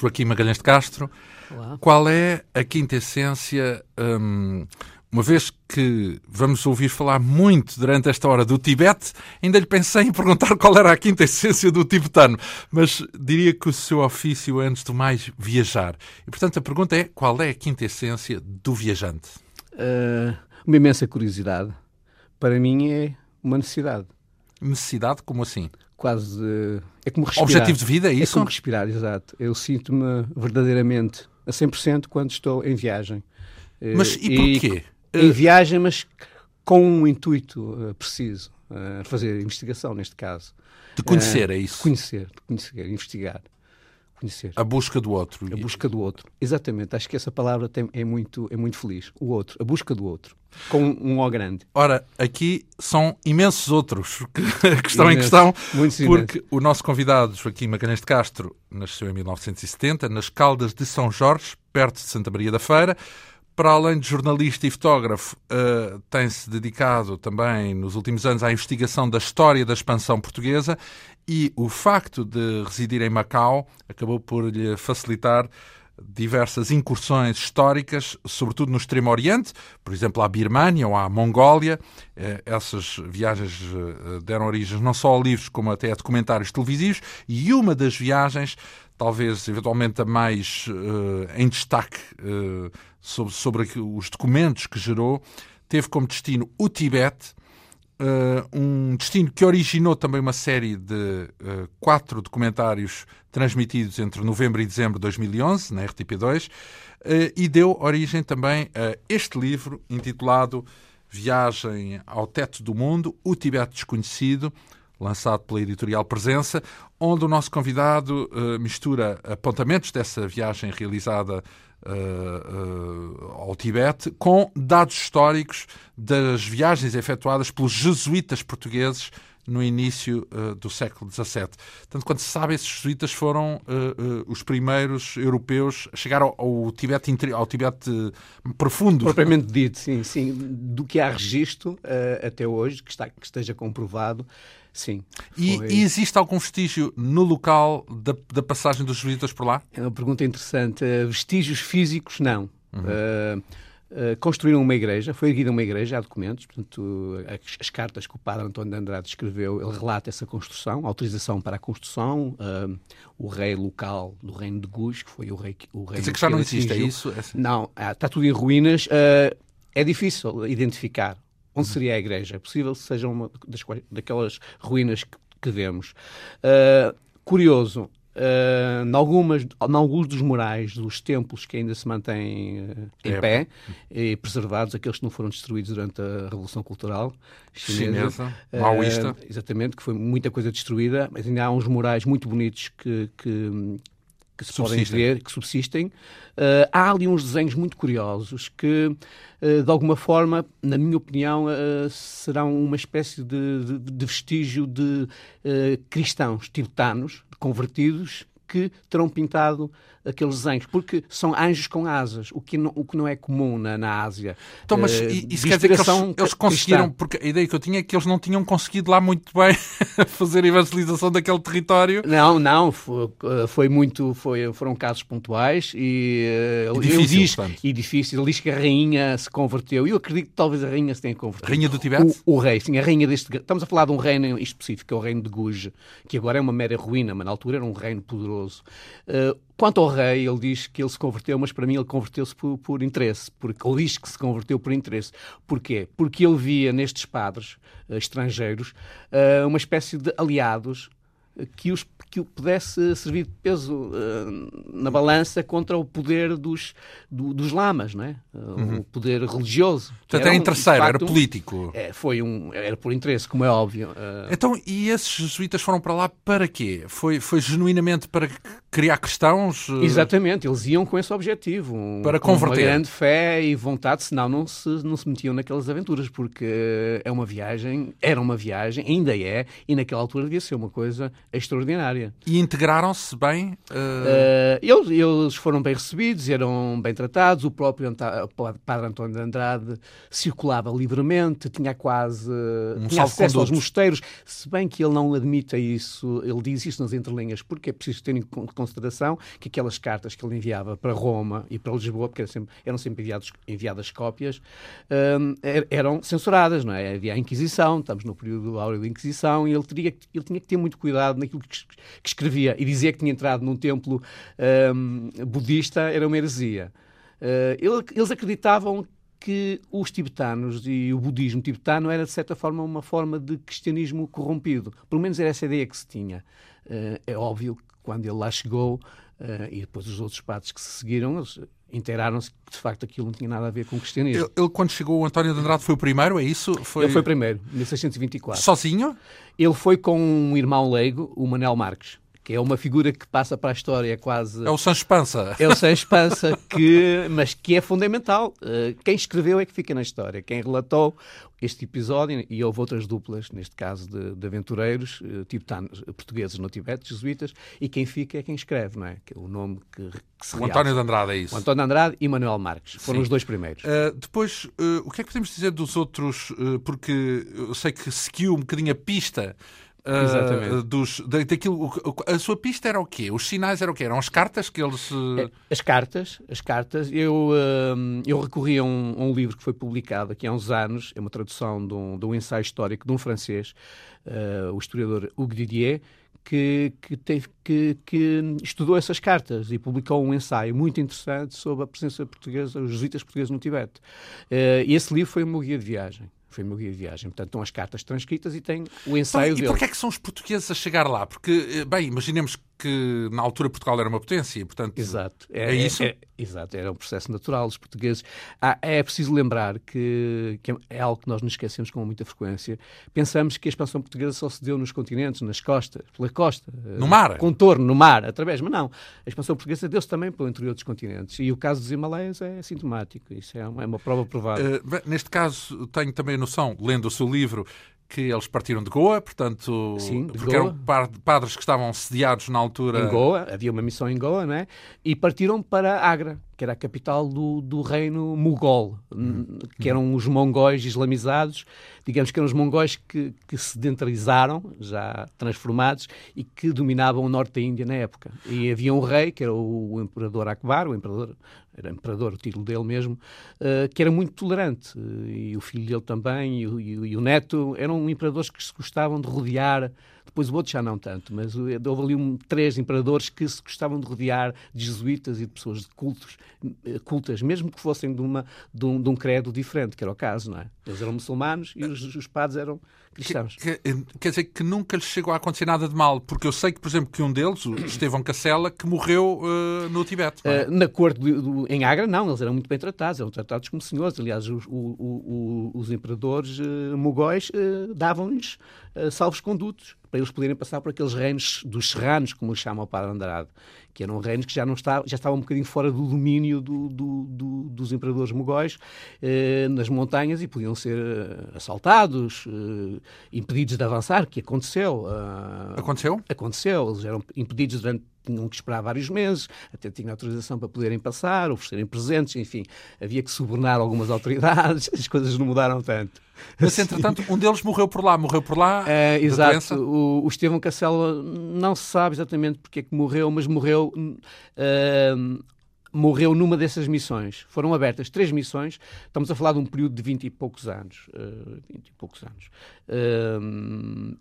Joaquim Magalhães de Castro. Olá. Qual é a quinta essência, hum, uma vez que vamos ouvir falar muito durante esta hora do Tibete, ainda lhe pensei em perguntar qual era a quinta essência do tibetano, mas diria que o seu ofício é, antes do mais, viajar. E, portanto, a pergunta é, qual é a quinta essência do viajante? Uh, uma imensa curiosidade. Para mim é uma necessidade. Necessidade? Como assim? Quase. É como respirar. Objetivo de vida, é, é isso? É como respirar, exato. Eu sinto-me verdadeiramente a 100% quando estou em viagem. Mas e, e porquê? Em viagem, mas com um intuito uh, preciso. Uh, fazer investigação, neste caso. De conhecer, é isso? Conhecer, de conhecer, investigar. Conhecer. A busca do outro. A busca do outro. Exatamente. Acho que essa palavra tem, é, muito, é muito feliz. O outro. A busca do outro. Com um O grande. Ora, aqui são imensos outros que, que estão em questão. Muitos porque imensos. o nosso convidado, Joaquim Magalhães de Castro, nasceu em 1970, nas Caldas de São Jorge, perto de Santa Maria da Feira para além de jornalista e fotógrafo, uh, tem-se dedicado também nos últimos anos à investigação da história da expansão portuguesa e o facto de residir em Macau acabou por lhe facilitar diversas incursões históricas, sobretudo no Extremo Oriente, por exemplo, à Birmânia ou à Mongólia. Eh, essas viagens eh, deram origem não só a livros, como até a documentários televisivos, e uma das viagens talvez eventualmente a mais uh, em destaque uh, sobre, sobre os documentos que gerou, teve como destino o Tibete, uh, um destino que originou também uma série de quatro documentários transmitidos entre novembro e dezembro de 2011, na RTP2, e deu origem também a este livro intitulado Viagem ao Teto do Mundo, o Tibete Desconhecido, lançado pela editorial Presença, onde o nosso convidado uh, mistura apontamentos dessa viagem realizada uh, ao Tibete com dados históricos das viagens efetuadas pelos jesuítas portugueses no início uh, do século XVII. Tanto quanto se sabe, esses jesuítas foram uh, uh, os primeiros europeus a chegar ao, ao Tibete, ao Tibete profundo. Propriamente dito, sim, sim. Do que há registro até hoje, que, está, que esteja comprovado, Sim. E, e, existe algum vestígio no local da, da, passagem dos jesuítas por lá? É uma pergunta interessante. Uh, vestígios físicos, não. Uhum. Uh, uh, construíram uma igreja, foi erguida uma igreja, há documentos, portanto, as, as, cartas que o padre António de Andrade escreveu, ele relata essa construção, autorização para a construção, o rei local do reino de Gus, que foi o rei... O rei Quer dizer que já não existe, é isso? É assim. Não, está tudo em ruínas. é difícil identificar onde seria a igreja. É possível que seja uma das, daquelas ruínas que, que vemos. Uh, curioso, uh, em, algumas, em alguns dos murais dos templos que ainda se mantêm uh, em é. pé e preservados, aqueles que não foram destruídos durante a Revolução Cultural chinesa, chinesa maoísta. exatamente, que foi muita coisa destruída, mas ainda há uns murais muito bonitos que, que que se subsistem. podem ver, que subsistem. Uh, há ali uns desenhos muito curiosos que, uh, de alguma forma, na minha opinião, uh, serão uma espécie de, de, de vestígio de cristãos tibetanos convertidos que terão pintado aqueles desenhos, porque são anjos com asas, o que não, o que não é comum na, na Ásia. Então, mas uh, isso quer dizer que eles, eles conseguiram, porque a ideia que eu tinha é que eles não tinham conseguido lá muito bem fazer a evangelização daquele território. Não, não, foi, eh, foi muito, foi, foram casos pontuais e, uh, e difícil, diz, e difícil. Ele diz que a rainha se converteu. Eu acredito que talvez a rainha se tenha convertido. Rainha do Tibete? O, o, rei, sim, a rainha deste. Estamos a falar de um reino específico, que é o reino de Guj, que agora é uma mera ruína, mas na altura era um reino poderoso. Uh, Quanto ao rei, ele diz que ele se converteu, mas para mim ele converteu-se por, por, interesse, porque ele diz que se converteu por interesse. Porquê? Porque ele via nestes padres uh, estrangeiros uh, uma espécie de aliados que, os, que o pudesse servir de peso uh, na balança contra o poder dos, do, dos lamas, não é? Uh, uhum. o poder religioso. Portanto, era, um, terceiro, facto, era político. É, foi um, era por interesse, como é óbvio. Uh... Então, e esses jesuítas foram para lá para quê? Foi, foi genuinamente para criar cristãos? Exatamente, eles iam com esse objetivo. Um, para converter. Com uma grande fé e vontade, senão não se, não se metiam naquelas aventuras, porque é uma viagem, era uma viagem, ainda é, e naquela altura devia ser uma coisa extraordinária. E integraram-se bem? Uh... Uh, eles, eles, foram bem recebidos, eram bem tratados. O próprio Padre António de Andrade circulava livremente, tinha quase um tinha acesso aos mosteiros, se bem que ele não admita isso, ele diz isso nas entrelinhas, porque é preciso ter em consideração que aquelas cartas que ele enviava para Roma e para Lisboa, porque eram sempre, eram sempre enviados, enviadas cópias, er, eram censuradas, não é? Havia a Inquisição, estamos no período áureo da Inquisição, e ele, teria, ele tinha que ter muito cuidado naquilo que, que escrevia. E dizia que tinha entrado num templo um, budista era uma heresia. Uh, ele, eles acreditavam que os tibetanos e o budismo tibetano era, de certa forma, uma forma de cristianismo corrompido. Pelo menos era essa ideia que se tinha. Uh, é óbvio que quando ele lá chegou, uh, e depois os outros padres que se seguiram, eles inteiraram-se que de facto aquilo não tinha nada a ver com o cristianismo. Ele, ele, quando chegou, o António de Andrade foi o primeiro, é isso? Foi... Ele foi o primeiro, em 1624. Sozinho? Ele foi com um irmão leigo, o Manel Marques que é uma figura que passa para a história quase... É o Sancho Pança. É o Sancho Pança, que, mas que é fundamental. Eh, quem escreveu é que fica na história. Quem relatou este episódio, e houve outras duplas, neste caso de, de aventureiros, eh, tibetanos, portugueses no Tibete, jesuítas, e quem fica é quem escreve, não é? Que é o nome que, que se O António de Andrade é isso. O António de Andrade e Manuel Marques. Foram Sim. os dois primeiros. Uh, depois, uh, o que é que podemos dizer dos outros? Uh, porque eu sei que seguiu um bocadinho a pista Uh, dos, daquilo, a sua pista era o quê? Os sinais eram o quê? Eram as cartas que eles. Uh... As cartas, as cartas. Eu, uh, eu recorri a um, a um, livro que foi publicado aqui há uns anos, é uma tradução de um, de um ensaio histórico de um francês, o historiador Hugues Didier, que, que, teve, que, que, estudou essas cartas e publicou um ensaio muito interessante sobre a presença portuguesa, os jesuítas portugueses no Tibete. e esse livro foi o meu guia de viagem. Foi o meu guia de viagem. Portanto, estão as cartas transcritas e tem o ensaio então, dele. E porquê é que são os portugueses a chegar lá? Porque, eh, bem, imaginemos que na altura Portugal era uma potência, portanto. Exato. É, é isso? É, exato, era um processo natural. Os portugueses. Ah, é preciso lembrar que, que, é algo que nós nos esquecemos com muita frequência. Pensamos que a expansão portuguesa só se deu nos continentes, nas costas, pela costa. No mar? Contorno, no mar, através. Mas não. A expansão portuguesa deu-se também pelo interior dos continentes. E o caso dos Himalaias é sintomático. Isso é uma, é uma prova provada. Uh, neste caso, tenho também a noção, lendo o seu livro, que eles partiram de Goa, portanto, Sim, porque Goa. eram padres que estavam sediados na altura. Em Goa, havia uma missão em Goa, não é? E partiram para Agra, que era a capital do, do reino mogol, uhum. que eram os mongóis islamizados, digamos que eram os mongóis que, que sedentarizaram, já transformados, e que dominavam o norte da Índia na época. E havia um rei, que era o, imperador Akbar, o imperador era imperador, o título dele mesmo, uh, que era muito tolerante. E o filho dele também, e o, e, e o neto, eram imperadores que se gostavam de rodear depois o outro já não tanto, mas houve ali um, três imperadores que se gostavam de rodear de jesuítas e de pessoas de cultos, eh, cultas, mesmo que fossem de, uma, de, um, de um credo diferente, que era o caso, não é? Eles eram muçulmanos e os, os padres eram cristãos. Que, que, quer dizer que nunca lhes chegou a acontecer nada de mal, porque eu sei que, por exemplo, que um deles, o Estevão Cacela, que morreu uh, no Tibete. É? Uh, na corte de, de, em Agra, não, eles eram muito bem tratados, eram tratados como senhores. Aliás, os, o, o, os imperadores uh, mogóis davam-lhes salvos condutos para eles poderem passar por aqueles reinos dos serranos, como os chama o Padre Andrade, que eram reinos que já, não estavam, já estavam um bocadinho fora do domínio do, do, do, dos imperadores mogóis eh, nas montanhas e podiam ser eh, assaltados, eh, impedidos de avançar, que aconteceu. Uh, aconteceu? Aconteceu. Eles eram impedidos durante tinham que esperar vários meses, até tinham autorização para poderem passar, oferecerem presentes, enfim, havia que subornar algumas autoridades, as coisas não mudaram tanto. Mas, entretanto, um deles morreu por lá, morreu por lá. É, exato. O, o Estevão Cacela não se sabe exatamente porque é que morreu, mas morreu. Uh, morreu numa dessas missões. Foram abertas três missões. Estamos a falar de um período de vinte e poucos anos. Uh, e poucos anos. Uh,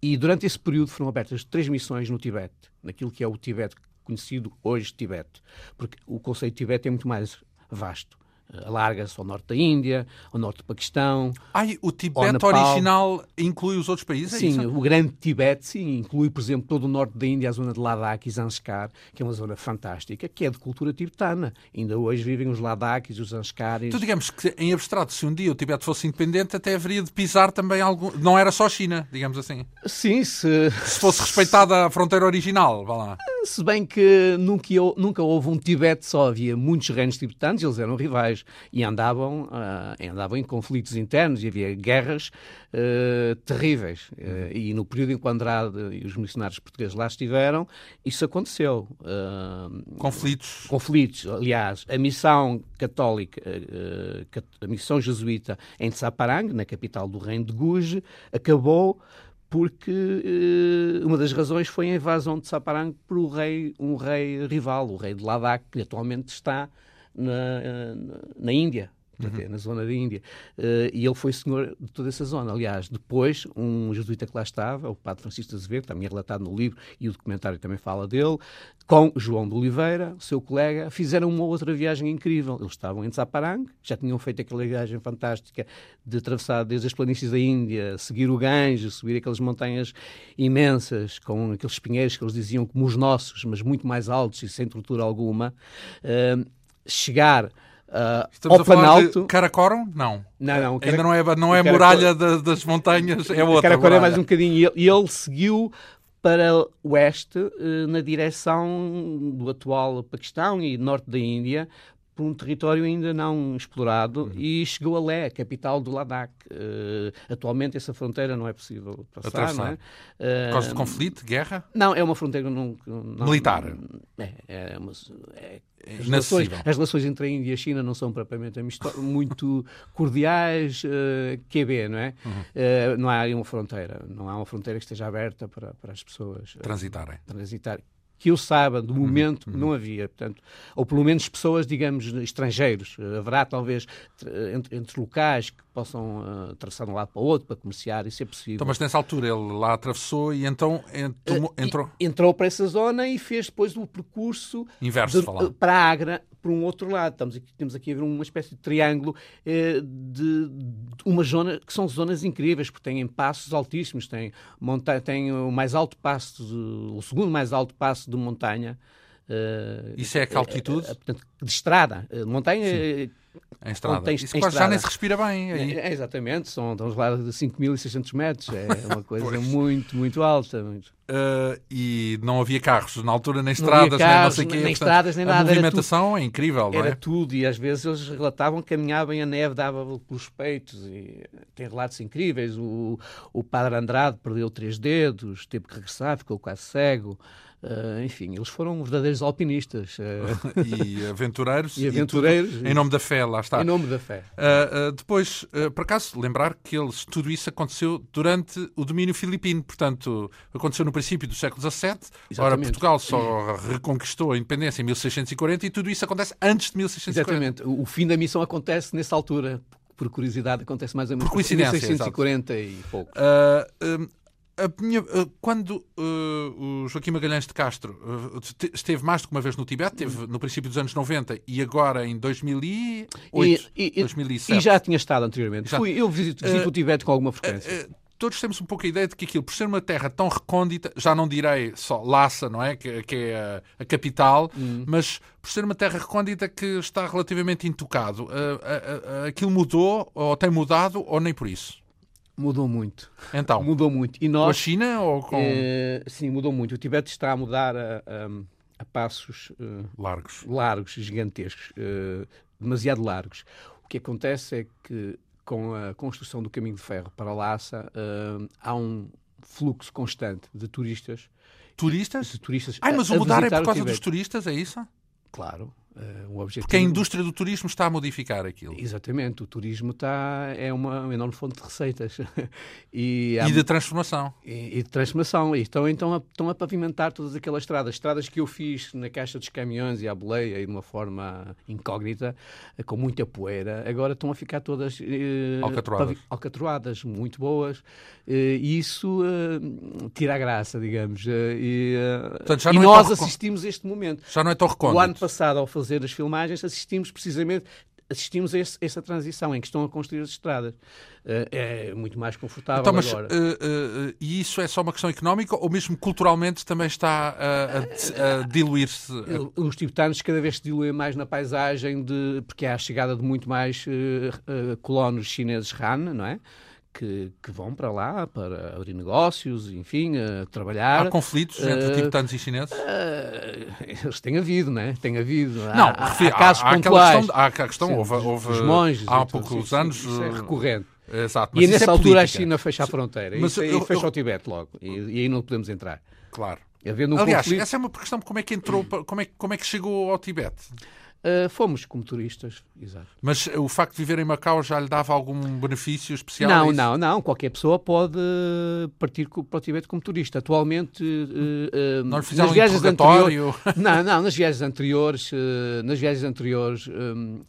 e durante esse período foram abertas três missões no Tibete, naquilo que é o Tibete conhecido hoje Tibete, porque o conceito de Tibete é muito mais vasto alarga-se ao norte da Índia, ao norte do Paquistão. Ai, o Tibete original inclui os outros países? É sim, é o grande Tibete, sim, inclui, por exemplo, todo o norte da Índia, a zona de Ladakh e Zanskar, que é uma zona fantástica, que é de cultura tibetana. Ainda hoje vivem os Ladakhs, os Zanskaris. Então, digamos que, em abstrato, se um dia o Tibete fosse independente, até haveria de pisar também algum. Não era só China, digamos assim. Sim, se. Se fosse respeitada a fronteira original, vá lá. Se bem que nunca, nunca houve um Tibete só, havia muitos reinos tibetanos, eles eram rivais e andavam, uh, andavam em conflitos internos e havia guerras uh, terríveis. Uh, e no período em que o Andrade e os missionários portugueses lá estiveram, isso aconteceu. conflitos. Conflitos. Aliás, a missão católica, a missão jesuíta em Tsaparang, na capital do reino de Guge, acabou porque uma das razões foi a invasão de Saparang por um rei, um rei rival, o rei de Ladakh, que atualmente está na, na, na Índia uhum. na zona da Índia. Uh, e ele foi senhor de toda essa zona. Aliás, depois, um jesuíta que lá estava, o padre Francisco de Azevedo, também é relatado no livro, e o documentário também fala dele, com João de Oliveira, seu colega, fizeram uma outra viagem incrível. Eles estavam em Tsaparang, já tinham feito aquela viagem fantástica de atravessar desde as planícies da Índia, seguir o Ganges, subir aquelas montanhas imensas, com aqueles espinheiros que eles diziam como os nossos, mas muito mais altos e sem tortura alguma. Uh, chegar Uh, Estamos a falar de Karakoram? Não. Não, não. Ainda não é, não é a muralha das montanhas, é outra. Karakoram é mais um bocadinho. E ele, ele seguiu para o oeste, uh, na direção do atual Paquistão e norte da Índia, por um território ainda não explorado uhum. e chegou a Lé, capital do Ladakh. Uh, atualmente essa fronteira não é possível passar, Atravessar. não é? Uh, Por causa de conflito, guerra? Não, é uma fronteira não, não militar. É, é, uma, é as relações, as relações, entre a Índia e a China não são propriamente muito cordiais, uh, eh, QB, não é? Uhum. Uh, não há aí uma fronteira, não há uma fronteira que esteja aberta para, para as pessoas transitarem. transitarem que eu saiba, de momento, uhum. não havia. Portanto, ou pelo menos pessoas, digamos, estrangeiros. Haverá, talvez, entre, entre locais que possam uh, atravessar de um lado para o outro para comerciar, isso é possível. Então, mas nessa altura ele lá atravessou e então entrou... entrou, entrou para essa zona e fez depois o percurso Inverso, de, para a Agra, por um outro lado. Estamos aqui, temos aqui uma espécie de triângulo eh, de, de, uma zona que são zonas incríveis, porque têm passos altíssimos, tem, monta tem o mais alto passo, de, o segundo mais alto passo de montanha. Uh, Isso é a que altitude? Uh, portanto, de estrada. montanha Sim. Em estrada. Tem, Isso quase já nem se respira bem. Aí. É, exatamente, são, estamos lá de 5.600 metros, é uma coisa muito, muito alta. Muito. Uh, e não havia carros na altura, nem estradas, carros, nem não sei quê. Nem portanto, estradas, nem nada. A movimentação tudo, é incrível, não é? Era tudo, e às vezes eles relatavam que caminhavam e a neve dava pelos peitos. E tem relatos incríveis. O, o padre Andrade perdeu três dedos, teve que regressar, ficou quase cego. Uh, enfim, eles foram verdadeiros alpinistas. Uh... e aventureiros. e aventureiros. E tudo, em nome da fé, lá está. Em nome da fé. Uh, depois, por acaso, lembrar que eles, tudo isso aconteceu durante o domínio filipino. Portanto, aconteceu no princípio do século XVII. Exatamente. Ora, Portugal só reconquistou a independência em 1640 e tudo isso acontece antes de 1640. Exatamente. O fim da missão acontece nessa altura por curiosidade, acontece mais ou menos por coincidência, 1640 exato. e pouco. Uh, minha, eh, quando uh, o Joaquim Magalhães de Castro uh, esteve mais do que uma vez no Tibete, esteve no princípio dos anos 90 e agora em 2008, e, e, 2007. E já tinha estado anteriormente. Fui, eu visito, visito uh, o Tibete com alguma frequência. todos temos um pouco a ideia de que aquilo, por ser uma terra tão recôndita, já não direi só Lhasa, não é? Que, que é a, a capital, hum. mas por ser uma terra recôndita que está relativamente intocado, aquilo mudou, ou tem mudado, ou nem por isso? Mudou muito. Então? Mudou muito. E nós, com a China ou com... Eh, sim, mudou muito. O Tibete está a mudar a, a, a passos... Uh, largos. Largos, gigantescos. Uh, demasiado largos. O que acontece é que com a construção do caminho de ferro para Lhasa uh, há um fluxo constante de turistas. Turistas? De turistas Ai, mas o mudar é por causa dos turistas, é isso? Claro. Uh, objetivo... Porque a indústria do turismo está a modificar aquilo. Exatamente, o turismo está, é uma, uma enorme fonte de receitas. e, há... e, de transformação. E, e, de transformação. E estão, então, a, estão a pavimentar todas aquelas estradas. Estradas que eu fiz na caixa dos caminhões e à boleia e de uma forma incógnita, eh, com muita poeira, agora estão a ficar todas uh, alcatroadas. alcatroadas, muito boas. E isso tira a graça, digamos. e, Portanto, e é nós assistimos este momento. Já não é tão recôndito. O ano passado, ao fazer as filmagens, assistimos precisamente assistimos a esse, essa transição em que estão a construir as estradas. Uh, é muito mais confortável então, mas, agora. Uh, uh, e isso é só uma questão económica ou mesmo culturalmente também está a, a, a diluir-se? Os tibetanos cada vez se diluem mais na paisagem de, porque há a chegada de muito mais colonos chineses Han, não é? Que, que, vão para lá para abrir negócios, enfim, uh, trabalhar. Há conflitos entre uh, tibetanos e chineses? Uh, eles têm havido, né? Tem havido. Não, há, refiro, há, casos há, pontuais. Questão, há a questão, Sim, houve, houve os monges, há poucos isso, anos. Isso é recorrente. Exato, e nessa é altura política. a China fecha a fronteira mas, e, eu, fecha eu, o Tibete logo. E, e, aí não podemos entrar. Claro. Um Aliás, conflito... essa é uma questão como é que entrou, como é, como é que chegou ao Tibete? Uh, fomos como turistas, exato. Mas o facto de viver em Macau já lhe dava algum benefício especial? Não, não, não. Qualquer pessoa pode partir para o Tibete como turista. Atualmente, uh, uh, nas viagens anteriores, não, não, nas viagens anteriores, nas viagens anteriores um,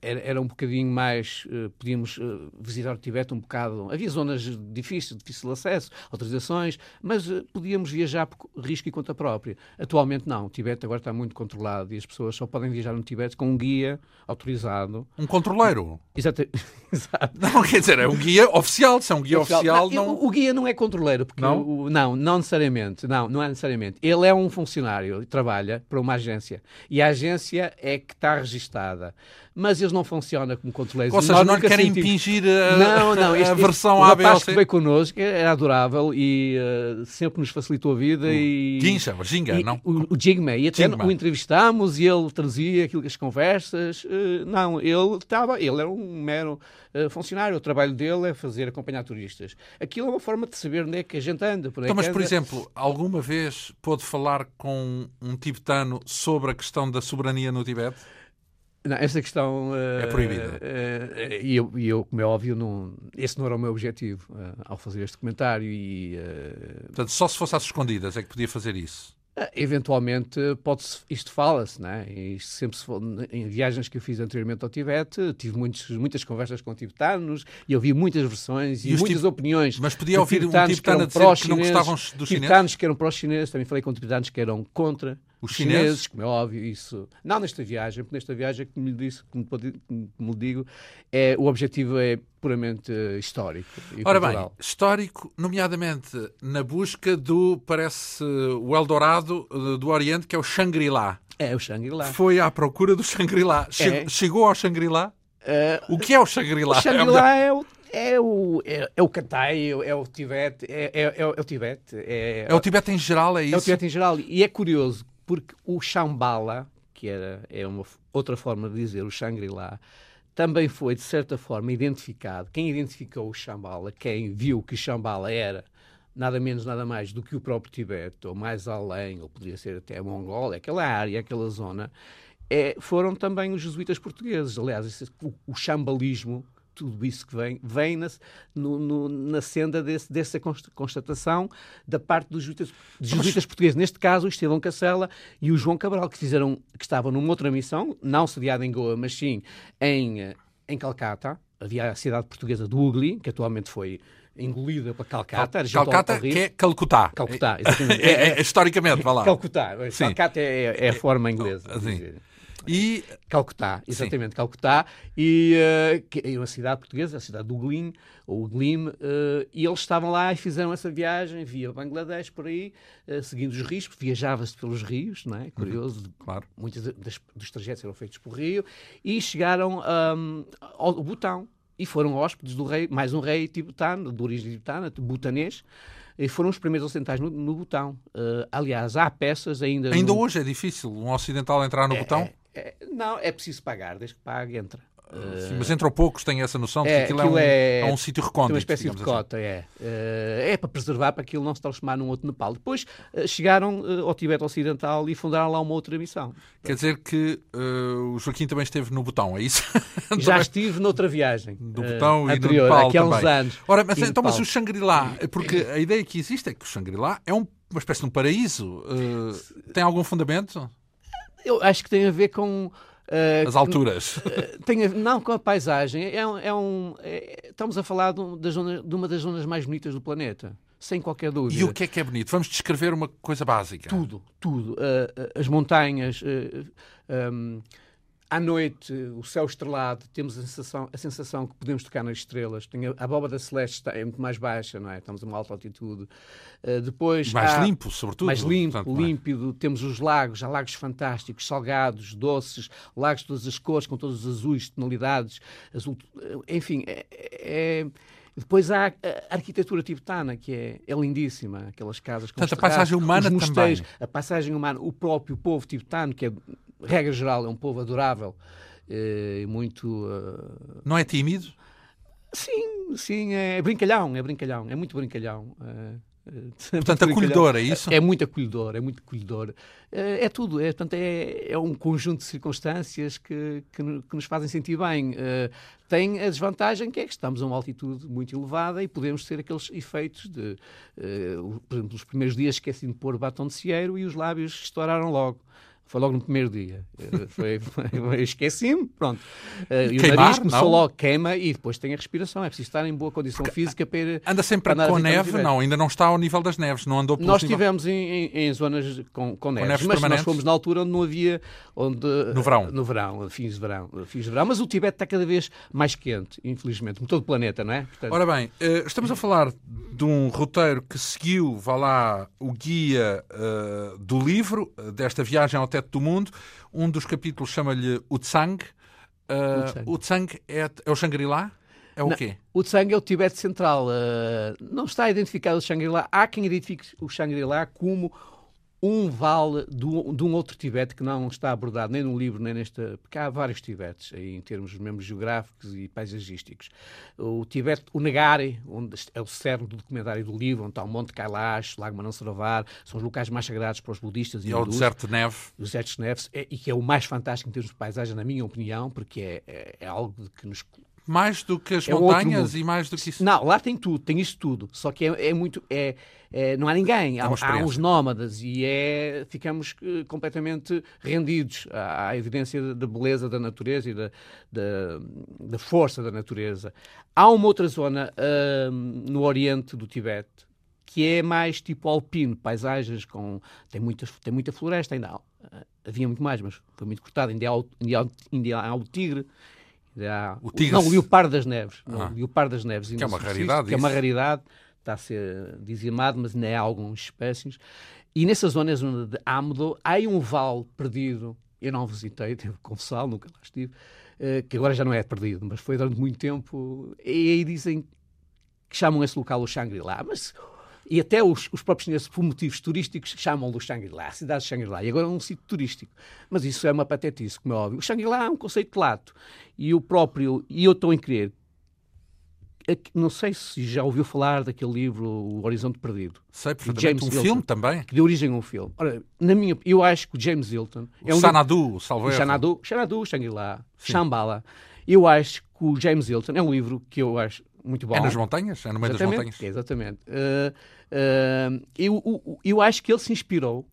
era, era, um bocadinho mais, podíamos visitar o Tibete um bocado. Havia zonas difíceis, difícil acesso, autorizações, mas podíamos viajar por risco e conta própria. Atualmente não. O Tibete agora está muito controlado e as pessoas só podem viajar no Tibete com um guia autorizado. Um controleiro? Exato. Exato. Não, quer dizer, é um guia oficial. Se é um guia oficial, oficial não... não... O, guia não é controleiro. Porque não? O, não, não necessariamente. Não, não é necessariamente. Ele é um funcionário e trabalha para uma agência. E a agência é que está registada mas eles não funcionam como controleiros. Ou seja, não querem sentimos... impingir a, não, não, este, a versão este, A, B ou C. que veio connosco era adorável e uh, sempre nos facilitou a vida. O e Gincha, o Ginga, e, não? O, o Jigme. E até o entrevistámos e ele trazia aquilo que as conversas. Uh, não, ele estava, ele era um mero uh, funcionário. O trabalho dele é fazer acompanhar turistas. Aquilo é uma forma de saber onde é que a gente anda. Por então, mas, por anda. exemplo, alguma vez pôde falar com um tibetano sobre a questão da soberania no Tibete? Não, essa questão uh, é proibida. Uh, e eu, eu, como é óbvio, não, esse não era o meu objetivo uh, ao fazer este comentário. E, Portanto, só se fosse às escondidas é que podia fazer isso. eventualmente, pode isto fala-se, né? Isto sempre se, em viagens que eu fiz anteriormente ao Tibete, tive muitos, muitas conversas com tibetanos e ouvi muitas versões e, e muitas opiniões. Mas podia ouvir um tibetano dizer que não gostavam dos chineses? Tibetanos que eram pró-chineses, também falei com tibetanos que eram contra os chineses, chineses, como é óbvio, isso. Não nesta viagem, porque nesta viagem, como lhe disse, como, como digo, é, o objetivo é puramente uh, histórico. Ora cultural. bem, histórico, nomeadamente na busca do, parece, o Eldorado uh, do Oriente, que é o Shangri-La. É o Shangri-La. Foi à procura do Shangri-La. Chegou, é. chegou ao Shangri-La? Uh, o que é o Shangri-La? O Shangri-La é o é o, é, é o Katai, é o Tibete, é, é, é, o Tibete. É, é o Tibete em geral, é isso? É o Tibete em geral. E é curioso, porque o Shambhala, que era, é uma outra forma de dizer o Shangri-La, também foi, de certa forma, identificado. Quem identificou o Shambhala, quem viu que Shambhala era nada menos, nada mais do que o próprio Tibete, ou mais além, ou poderia ser até a Mongólia, aquela área, aquela zona, é, foram também os jesuítas portugueses. Aliás, esse, o, o chambalismo tudo isso que vem, vem na, no, no, na senda desse, dessa constatação da parte dos jesuítas, dos jesuítas portugueses. Neste caso, o Estevão Cacela e o João Cabral, que fizeram, que estavam numa outra missão, não sediada em Goa, mas sim em, em Calcata. Havia a cidade portuguesa do Ugli, que atualmente foi engolida para Calcata. Cal Calcata, que é Calcutá. Calcutá, exatamente. é, é, é, historicamente, vá lá. Calcutá. Calcata é, é, a forma inglesa. Sim. E Calcutá, exatamente, Sim. Calcutá, e uh, que é uma cidade portuguesa, a cidade do Glim, ou Glim, uh, e eles estavam lá e fizeram essa viagem via Bangladesh por aí, uh, seguindo os rios, viajava-se pelos rios, não é? Curioso, uhum, claro. muitos das, dos trajetos eram feitos por rio, e chegaram um, ao Butão, e foram hóspedes do rei, mais um rei tibetano, de origem tibetana, butanês, e foram os primeiros ocidentais no, no Butão. Uh, aliás, há peças ainda. Ainda no... hoje é difícil um ocidental entrar no é, Butão? É, é, não, é preciso pagar, desde que pague, entra. Sim, mas entram poucos, têm essa noção de que é, aquilo, aquilo é, um, é, é um sítio recôndito. uma espécie de assim. cota, assim. é. É para preservar para aquilo não se transformar num outro Nepal. Depois chegaram ao Tibete Ocidental e fundaram lá uma outra missão. Quer dizer que uh, o Joaquim também esteve no Botão, é isso? Já estive noutra viagem. Do Botão uh, e anterior, no Nepal há uns também. anos. Ora, mas, então, mas o Shangri-La, porque a ideia que existe é que o Shangri-La é um, uma espécie de um paraíso. Uh, tem algum fundamento? Eu acho que tem a ver com Uh, As alturas. Uh, tem a, não, com a paisagem. É um, é um é, estamos a falar de, da zona, de uma das zonas mais bonitas do planeta. Sem qualquer dúvida. E o que é que é bonito? Vamos descrever uma coisa básica. Tudo, tudo. Uh, as montanhas, um, à noite, o céu estrelado, temos a sensação, a sensação que podemos tocar nas estrelas. Tem a, a abóbada celeste está, é muito mais baixa, não é? Estamos a uma alta altitude. Uh, depois mais há, limpo, sobretudo. Mais limpo, portanto, é? límpido. Temos os lagos, há lagos fantásticos, salgados, doces, lagos de todas as cores, com todos os azuis, tonalidades, azul. Enfim, é, é Depois há a arquitetura tibetana, que é, é lindíssima, aquelas casas com Portanto, a paisagem humana também. A paisagem humana, o próprio povo tibetano, que é, regra geral, é um povo adorável eh, e muito... Uh... Não é tímido? Sim, sim, é brincalhão, é brincalhão, é muito brincalhão. Uh... Portanto, acolhedor, é isso? É, é muito acolhedor, é muito acolhedor. É, é tudo, é, portanto, é, é um conjunto de circunstâncias que, que, que nos fazem sentir bem. Tem a desvantagem que é que estamos a uma altitude muito elevada e podemos ter aqueles efeitos de, por exemplo, os primeiros dias esqueci de pôr batom de cieiro e os lábios estouraram logo. Foi logo no primeiro dia. Eh, foi, esqueci-me, pronto. Uh, e o nariz começou não? logo, queima e depois tem a respiração. É preciso estar em boa condição Porque física para ir. Anda sempre para com neve? Não, ainda não está ao nível das neves. Não andou Nós estivemos nível... em, em, em, zonas com, com neves, neves mas nós fomos na altura onde não havia. Onde, no verão. No verão, fins de verão, fins de verão. Mas o Tibete está cada vez mais quente, infelizmente, como todo o planeta, não é? Portanto... Ora bem, uh, estamos a falar de um roteiro que seguiu, vá lá, o guia uh, do livro, desta viagem ao teto do mundo. Um dos capítulos chama-lhe o Tsang. Uh, o Tsang é, é o Shangri-La? É o não, quê? O Tsang é o Tibete Central. Uh, não está identificado o Shangri-La. Há quem identifique o Shangri-La como um vale do, de um outro Tibete que não está abordado nem no livro, nem nesta. Porque há vários Tibetes, em termos mesmo geográficos e paisagísticos. O Tibete, o Nagari, onde é o cerne do documentário do livro, onde está o Monte Kailash, Lago Manassarovar, são os locais mais sagrados para os budistas e, e é o deserto de neve. O deserto de neve, é, e que é o mais fantástico em termos de paisagem, na minha opinião, porque é, é, é algo que nos mais do que as é montanhas e mais do que isso? Não, lá tem tudo, tem isso tudo. Só que é, é muito. É, é, não há ninguém. Há, há, uns nómadas e é, ficamos uh, completamente rendidos à, à, evidência da beleza da natureza e da, da, da, força da natureza. Há uma outra zona uh, no oriente do Tibete que é mais tipo alpino, paisagens com. tem, muitas, tem muita floresta ainda. Há, havia muito mais, mas foi muito cortado. Ainda há, ainda há, ainda há o tigre Há, o tigre... Não, o leopardo das neves. Ah. Não, o leopardo das neves. Que é uma raridade. Que é uma raridade. Está a ser dizimado, mas ainda há algumas espécies. E nessas zonas de Amdo há um vale perdido. Eu não visitei, devo confessar, nunca lá estive. Eh, que agora já não é perdido, mas foi durante muito tempo. E aí dizem que chamam esse local o Shangri-La. Mas e até os, os próprios chineses, por motivos turísticos, chamam-lo Shangri-La, a cidade de Shangri-La. E agora é um sítio turístico. Mas isso é uma patetice, como é óbvio. O Shangri-La é um conceito lato. E o próprio, e eu estou em crer, não sei se já ouviu falar daquele livro O Horizonte Perdido. Sei perfeitamente, um Hilton, filme também. Que deu origem a um filme. Ora, na minha, eu acho que o James Hilton... O é um Sanadu, salvo erro. Xanadu, Xanadu, Shangri-La, Shambhala. Eu acho que o James Hilton é um livro que eu acho muito bom. É nas montanhas? É no meio exatamente, das montanhas? Exatamente. Uh, uh, eu, eu, acho que ele se inspirou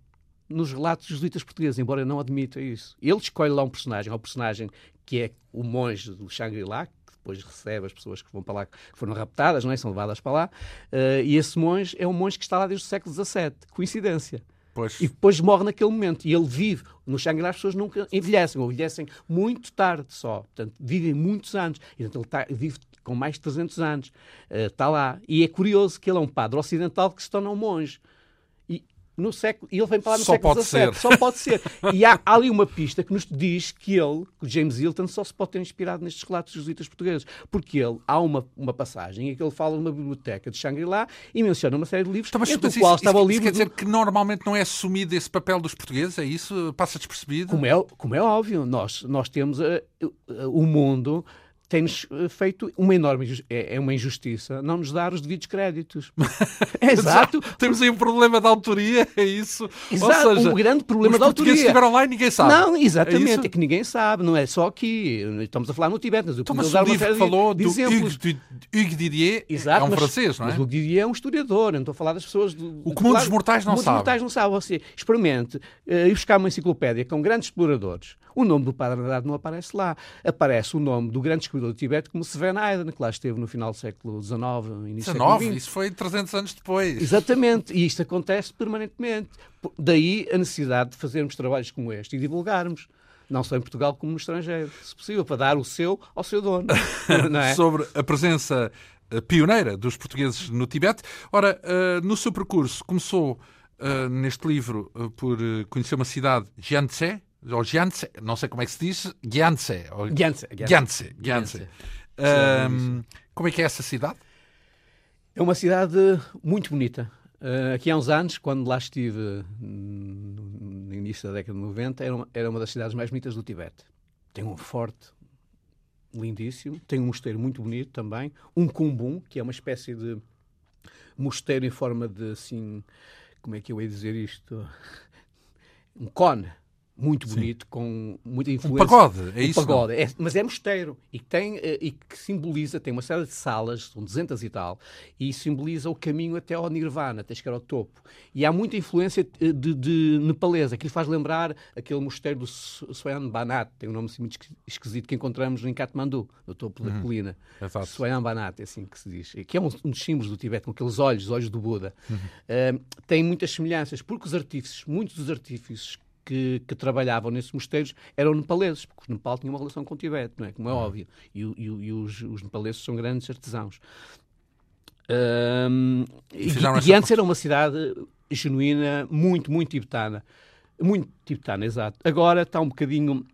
nos relatos jesuítas portugueses, embora eu não admita isso. Ele escolhe lá um personagem, é um personagem que é o monge do Shangri-La, que depois recebe as pessoas que vão para lá, que foram raptadas, não é? são levadas para lá, uh, e esse monge é um monge que está lá desde o século XVII. Coincidência. Pois. E depois morre naquele momento. E ele vive. No Shangri-La as pessoas nunca envelhecem, ou envelhecem muito tarde só. Portanto, vivem muitos anos. E, ele tá, vive com mais de 300 anos. Uh, está lá. E é curioso que ele é um padre ocidental que se torna um monge no século, e ele vem para lá no só século XVII. Só pode ser. E há, há, ali uma pista que nos diz que ele, que o James Hilton, só se pode ter inspirado nestes relatos jesuítas portugueses. Porque ele, há uma, uma passagem em que ele fala numa biblioteca de Shangri-La e menciona uma série de livros, então, mas, entre mas qual isso, estava isso, o livro... Isso quer dizer que normalmente não é assumido esse papel dos portugueses? É isso? Passa despercebido? Como é, como é óbvio. Nós, nós temos uh, uh, o mundo tem-nos eh, feito uma enorme é, é, uma injustiça não nos dar os devidos créditos. Exato. Temos aí um problema de autoria, é isso? Exato, Ou seja, um grande problema de autoria. estiveram lá e ninguém sabe. Não, exatamente, é, é, que ninguém sabe, não é só aqui. Estamos a falar no Tibete, mas eu então, mas uma série falou de, do exemplos. Hugues Didier Exato, é um mas, francês, não é? Mas o Didier é um historiador, não estou a falar das pessoas... Do, o comum dos mortais não sabe. O comum dos mortais não sabe. Você experimente uh, ir buscar uma enciclopédia com grandes exploradores. O nome do Padre Andrade não aparece lá. Aparece o nome do grande descobridor do Tibete como Sven Aiden, que lá esteve no final do século XIX, início 19, XX. Isso foi 300 anos depois. Exatamente, e isto acontece permanentemente. Daí a necessidade de fazermos trabalhos como este e divulgarmos não só em Portugal como no estrangeiro, se possível, para dar o seu ao seu dono. É? Sobre a presença eh, pioneira dos portugueses no Tibete. Ora, uh, no seu percurso, começou uh, neste livro por conhecer uma cidade, Jiangtse, ou Jiangtse, não sei como é que se diz, Jiangtse. Jiangtse. Jiangtse. Jiangtse. Um, como é que é essa cidade? É uma cidade muito bonita. Uh, aqui há uns anos, quando lá estive no início da década de 90, era uma, era uma das cidades mais bonitas do Tibete. Tem um forte lindíssimo, tem um mosteiro muito bonito também, um kumbum, que é uma espécie de mosteiro em forma de assim, como é que eu ia dizer isto? Um cone muito bonito, Sim. com muita influência. Um pagode, é um isso? Pagode, é, mas é mosteiro e que, tem, eh, e que simboliza, tem uma série de salas, são 200 e tal, e simboliza o caminho até ao Nirvana, até chegar ao topo. E há muita influência eh, de, de nepalesa, que lhe faz lembrar aquele mosteiro do Swayam Banat, tem um nome assim muito esquisito que encontramos em Katmandu, no topo uhum. da colina. É Swayam Banat, é assim que se diz, que é um, um dos símbolos do Tibete, com aqueles olhos, os olhos do Buda. Uhum. Uh, tem muitas semelhanças, porque os artífices, muitos dos artífices que, que, trabalhavam nesses mosteiros eram nepaleses, porque o Nepal tinha uma relação com o Tibete, não é? Como é uhum. óbvio. E, e, e os, os, nepaleses são grandes artesãos. Um, e, e antes era uma cidade genuína, muito, muito tibetana. Muito tibetana, exato. Agora está um bocadinho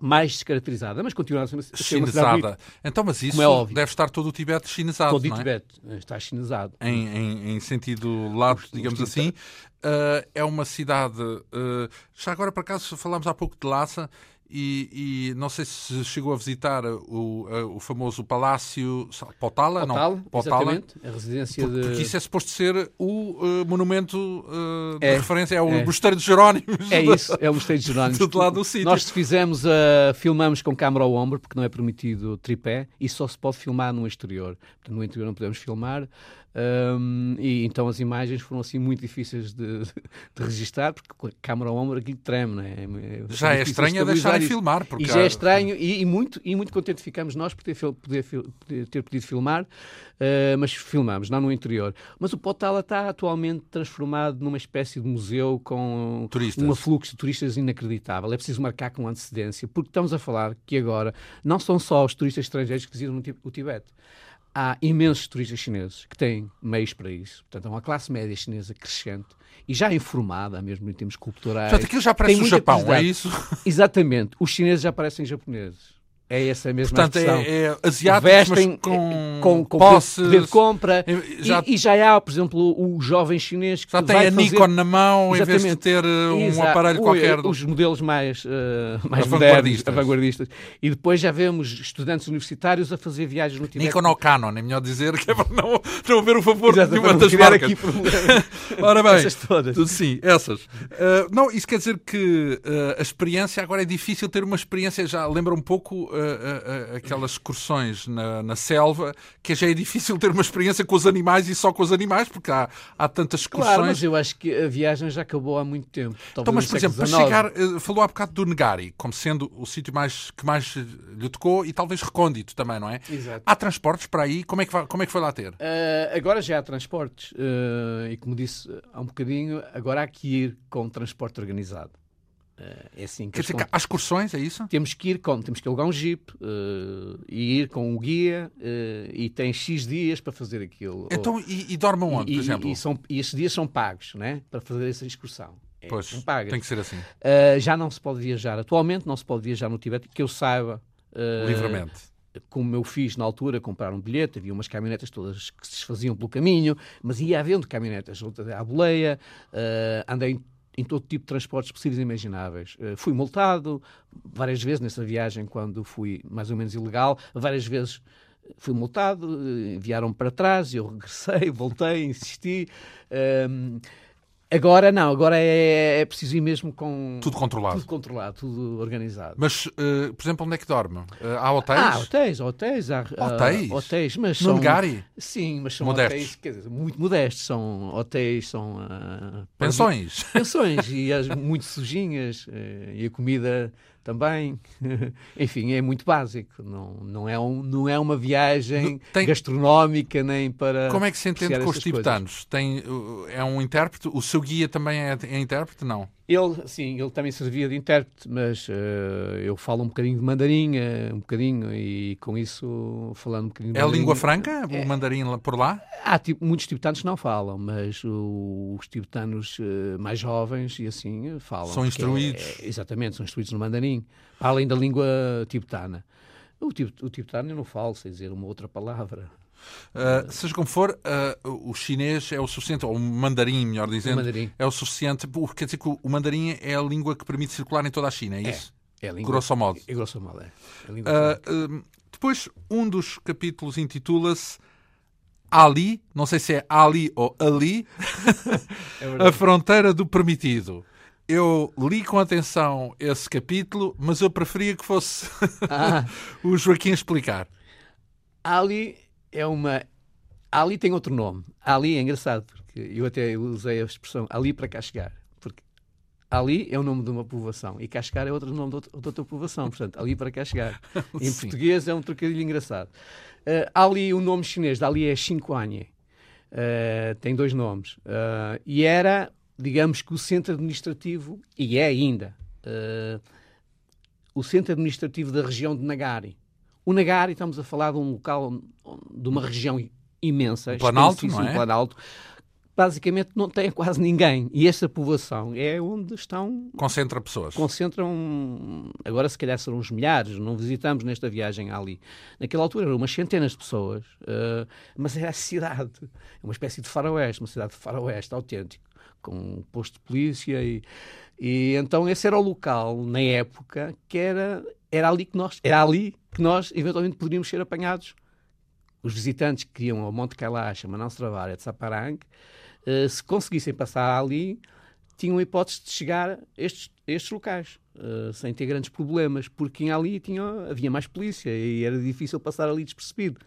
mais descaracterizada, mas continua a ser uma, chinesada. Então, mas isso é deve estar todo o Tibete chinesado, Todo o é? Tibete está chinesado. Em, em, em sentido largo, digamos assim. Uh, é uma cidade... Uh, já agora, por acaso, falámos há pouco de Lhasa e, e, não sei se chegou a visitar o, o famoso Palácio Potala, Potala, não? Potala, exatamente, a residência porque, de... Porque isso é suposto ser o uh, monumento uh, de é, referência, é o é. Mosteiro de Jerónimos. É isso, é o Mosteiro de Jerónimos. do lado do sítio. Nós fizemos, uh, filmamos com câmera ao ombro, porque não é permitido tripé, e só se pode filmar no exterior. Portanto, no interior não podemos filmar. Um, e então as imagens foram assim muito difíceis de, de, registrar, porque com a câmera ao ombro aquilo treme, não é? é já é estranho a deixar de filmar. Porque e já é estranho, e, e, muito, e muito contente ficamos nós por ter, poder, poder ter podido filmar, uh, mas filmamos, não no interior. Mas o Potala está atualmente transformado numa espécie de museu com turistas. um fluxo de turistas inacreditável. É preciso marcar com antecedência, porque estamos a falar que agora não são só os turistas estrangeiros que visitam o Tibete há imensos turistas chineses que têm meios para isso. Portanto, é uma classe média chinesa crescente e já informada, mesmo em termos culturais. Portanto, aquilo já parece o Japão, é isso? Exatamente. Os chineses já parecem japoneses. É essa mesma Portanto, expressão. é, é asiáticos, Vestem com, com, com posses, poder de compra. Já, e, e, já há, por exemplo, o jovem chinês que já tem a Nikon na mão Exatamente. em vez de ter uh, um Exato. aparelho qualquer. Os modelos mais, uh, mais modernos, vanguardistas. E depois já vemos estudantes universitários a fazer viagens no Tibete. Nikon ou Canon, é melhor dizer, que é para não, não haver o favor Exato, de nenhuma das marcas. Aqui Ora bem, essas todas. Sim, essas. Uh, não, isso quer dizer que uh, a experiência agora é difícil ter uma experiência, já lembra um pouco uh, uh, aquelas excursões na, na, selva, que já é difícil ter uma experiência com os animais e só com os animais, porque há, há tantas excursões. Claro, mas eu acho que a viagem já acabou há muito tempo. Então, mas, por exemplo, para chegar, falou há bocado do Negari, como sendo o sítio mais, que mais lhe tocou e talvez recôndito também, não é? Exato. Há transportes para aí? Como é que, vai, como é que foi lá ter? agora já há transportes. e como disse há um bocadinho, agora há que ir com transporte organizado. É assim que Quer dizer, que há excursões, é isso? Temos que ir com, temos que alugar um jeep uh, e ir com o guia uh, e tem X dias para fazer aquilo. Então, ou, e, e dormem onde, e, por exemplo? E, são, e esses dias são pagos, né? Para fazer essa excursão. É, pois, tem que ser assim. Uh, já não se pode viajar, atualmente não se pode viajar no Tibete, que eu saiba. Livremente como eu fiz na altura, comprar um bilhete, havia umas caminhonetas todas que se desfaziam pelo caminho, mas ia havendo caminhonetas à boleia, uh, andei em todo tipo de transportes possíveis e imagináveis. Uh, fui multado várias vezes nessa viagem, quando fui mais ou menos ilegal, várias vezes fui multado, uh, enviaram-me para trás, eu regressei, voltei, insisti. Uh, Agora não, agora é, é preciso ir mesmo com. Tudo controlado. Tudo controlado, tudo organizado. Mas, uh, por exemplo, onde é que dorme? Uh, há hotéis? Ah, hotéis, hotéis. Há, hotéis? Uh, hotéis, mas no são. Negari? Sim, mas são modestos. hotéis, quer dizer, muito modestos. São hotéis, são. pensões. Pensões, e as muito sujinhas, e a comida também. Enfim, é muito básico. Não, não, é, um, não é uma viagem Tem... gastronómica nem para. Como é que se entende com os tibetanos? Tem, é um intérprete? O seu guia também é, é intérprete? Não. Ele, sim, ele também servia de intérprete, mas uh, eu falo um bocadinho de mandarim, uh, um bocadinho, e com isso, falando um bocadinho de É mandarim, língua franca, o é, mandarim por lá? Há tipo, muitos tibetanos não falam, mas o, os tibetanos uh, mais jovens e assim falam. São instruídos. É, exatamente, são instruídos no mandarim, além da língua tibetana. O, o tibetano eu não falo, sei dizer uma outra palavra. Uh, seja como for, uh, o chinês é o suficiente, ou o mandarim, melhor dizendo, mandarim. é o suficiente. Quer dizer que o mandarim é a língua que permite circular em toda a China, é, é isso? É, a língua, grosso modo. É, grosso modo, é. Uh, depois, um dos capítulos intitula-se Ali, não sei se é Ali ou Ali, é a fronteira do permitido. Eu li com atenção esse capítulo, mas eu preferia que fosse ah. o Joaquim explicar. Ali é uma. Ali tem outro nome. Ali é engraçado, porque eu até usei a expressão ali para cá chegar. Porque Ali é o nome de uma povoação e Cascar é outro nome de outra povoação. Portanto, ali para cá chegar. em português é um trocadilho engraçado. Uh, ali, o nome chinês de Ali é Xinhuanye. Uh, tem dois nomes. Uh, e era, digamos que, o centro administrativo, e é ainda, o centro administrativo da região de Nagari. O Nagari, estamos a falar de um local, de uma região imensa, Planalto, não é? Planalto, basicamente não tem quase ninguém. E essa povoação é onde estão. Concentra pessoas. Concentram. Agora, se calhar, serão uns milhares. Não visitamos nesta viagem ali. Naquela altura eram umas centenas de pessoas. Uh, mas é a cidade. É uma espécie de faroeste, uma cidade de faroeste autêntico. Com um posto de polícia. E, e então esse era o local, na época, que era, era ali que nós. Era ali que nós eventualmente poderíamos ser apanhados. Os visitantes que iam ao Monte Kailash, a Manão Travar, etc., Saparang, uh, se conseguissem passar ali, tinham a hipótese de chegar a estes, estes locais, uh, sem ter grandes problemas, porque ali tinha, havia mais polícia e era difícil passar ali despercebido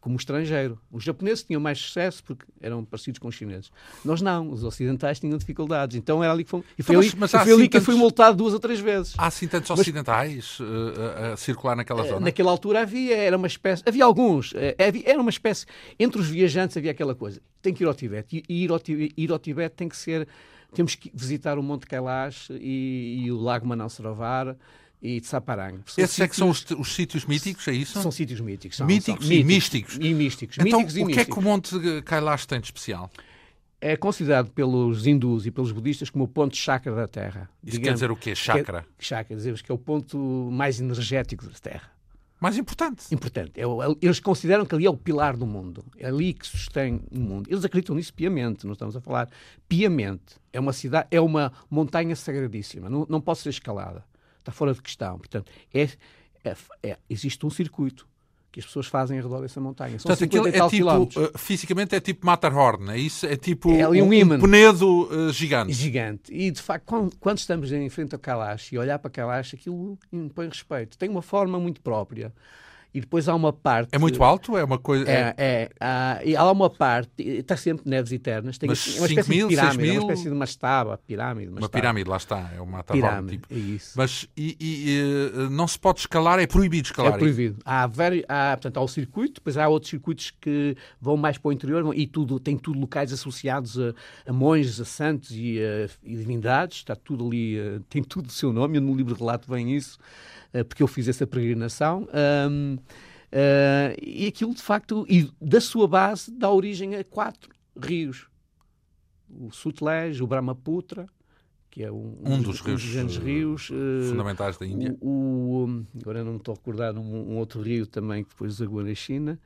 como estrangeiro. Os japoneses tinham mais sucesso porque eram parecidos com os chineses. Nós não, os ocidentais tinham dificuldades. Então era ali que fomos. E foi então, ali, mas, mas foi ali que tantos... fui multado duas ou três vezes. Há assim tantos mas, ocidentais uh, a circular naquela zona? Naquela altura havia, era uma espécie. Havia alguns. Havia, era uma espécie. Entre os viajantes havia aquela coisa. Tem que ir ao Tibete. E ir ao, ir ao Tibete tem que ser. Temos que visitar o Monte Kailash e, e o Lago Manassarovar e de Saparang. Esses sítios... é que são os, os, sítios míticos, é isso? São sítios míticos. São, míticos são, e místicos. E místicos. Então, místicos o que é que o Monte Kailash tem de especial? É considerado pelos hindus e pelos budistas como o ponto chakra da Terra. Isso Digamos, quer dizer o quê? Chakra? Que é, chakra, dizemos que é o ponto mais energético da Terra. Mais importante. Importante. É, eles consideram que ali é o pilar do mundo. É ali que sustém o mundo. Eles acreditam nisso piamente, não estamos a falar piamente. É uma cidade, é uma montanha sagradíssima, não, não pode ser escalada está fora de questão. Portanto, é, é, é, existe um circuito que as pessoas fazem ao redor dessa montanha. São Portanto, aquilo é tipo, uh, fisicamente é tipo Matterhorn, é isso? É tipo é um, um, um penedo uh, gigante. Gigante. E, de facto, quando, quando, estamos em frente ao Kalash e olhar para Kalash, aquilo impõe respeito. Tem uma forma muito própria e depois há uma parte. É muito alto? É uma coisa. É, é há, e há uma parte, está sempre neves eternas. Tem, Mas é uma espécie mil, de pirâmide, mil... é uma espécie de mastaba, pirâmide. Uma pirâmide, lá está, é uma pirâmide. Tipo. É isso. Mas e, e, eh, não se pode escalar, é proibido escalar. É proibido. Há, very, há, portanto, há o circuito, depois há outros circuitos que vão mais para o interior e tudo, tem tudo locais associados a, a monges, a santos e, a, e divindades. Está tudo ali, eh, tem tudo o seu nome. Eu no livro de relato vem isso, eh, porque eu fiz essa peregrinação. Um, Uh, e aquilo, de facto, e da sua base dá origem a quatro rios. O Sutlej, o Brahmaputra, que é um, um, dos, rios, grandes rios uh, fundamentais da Índia. O, o, agora não me estou a recordar um, um, outro rio também que depois desagua na China.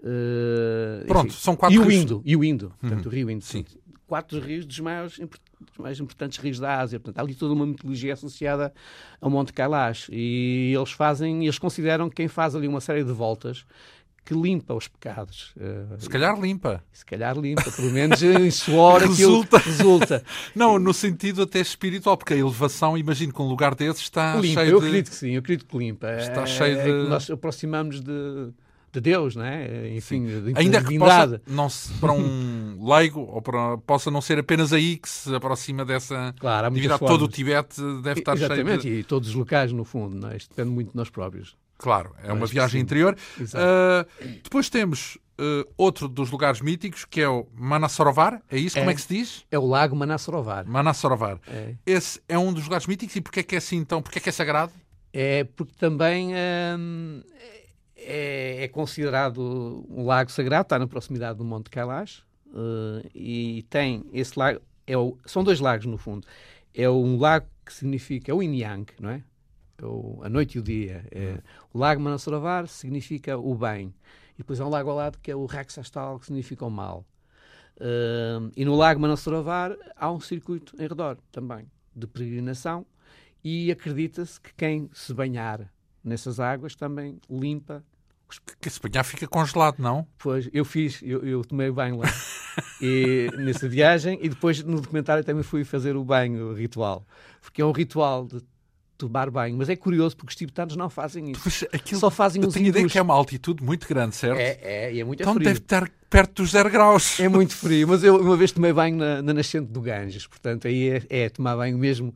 Uh, Pronto, enfim. são quatro e rios. O Indo, e o Indo, portanto, uhum. o rio Indo. Sim. Quatro rios dos maiores dos mais importantes rios da Ásia. Portanto, há ali toda uma mitologia associada ao Monte Kailash. E eles fazem, eles consideram que quem faz ali uma série de voltas que limpa os pecados. Eh, se calhar limpa. Se calhar limpa, pelo menos em suor resulta. resulta. Não, no sentido até espiritual, porque a elevação, imagino que um lugar desses está limpa, cheio eu de... acredito que sim, eu acredito que limpa. Está é, cheio de... É nós aproximamos de de Deus, não é? Enfim, de ainda que possa não se, para um leigo ou para, possa não ser apenas aí que se aproxima dessa claro, atividade. Todo o Tibete deve estar Exatamente, cheio de... e todos os locais, no fundo, não é? Isto depende muito de nós próprios. Claro, é uma viagem interior. Uh, depois temos uh, outro dos lugares míticos, que é o Manassarovar. É isso? É, Como é que se diz? É o lago Manassarovar. Manassarovar. É. Esse é um dos lugares míticos e porquê é que é assim então? Porquê é que é sagrado? É porque também hum, é, é, considerado um lago sagrado, está na proximidade do Monte Kailash uh, e tem esse lago, é o, são dois lagos no fundo. É um lago que significa, é o Yin Yang, não é? é o, a noite e o dia. É, o lago Manasaravar significa o bem. depois há um lago ao lado que é o Raxastal, que significa o mal. Uh, e no Lago Manassarovar há um circuito em redor também de peregrinação e acredita-se que quem se banhar nessas águas também limpa. Que se banhar fica congelado, não? Pois, eu fiz, eu, eu tomei banho lá e, nessa viagem e depois no documentário também fui fazer o banho ritual, porque é um ritual de tomar banho. Mas é curioso porque os tibetanos não fazem isso. Pois, aquilo, Só fazem os tenho ideia que é uma altitude muito grande, certo? É, é, e é muito Então frio. deve estar perto dos zero graus. É muito frio, mas eu uma vez tomei banho na, na nascente do Ganges, portanto aí é, é tomar banho mesmo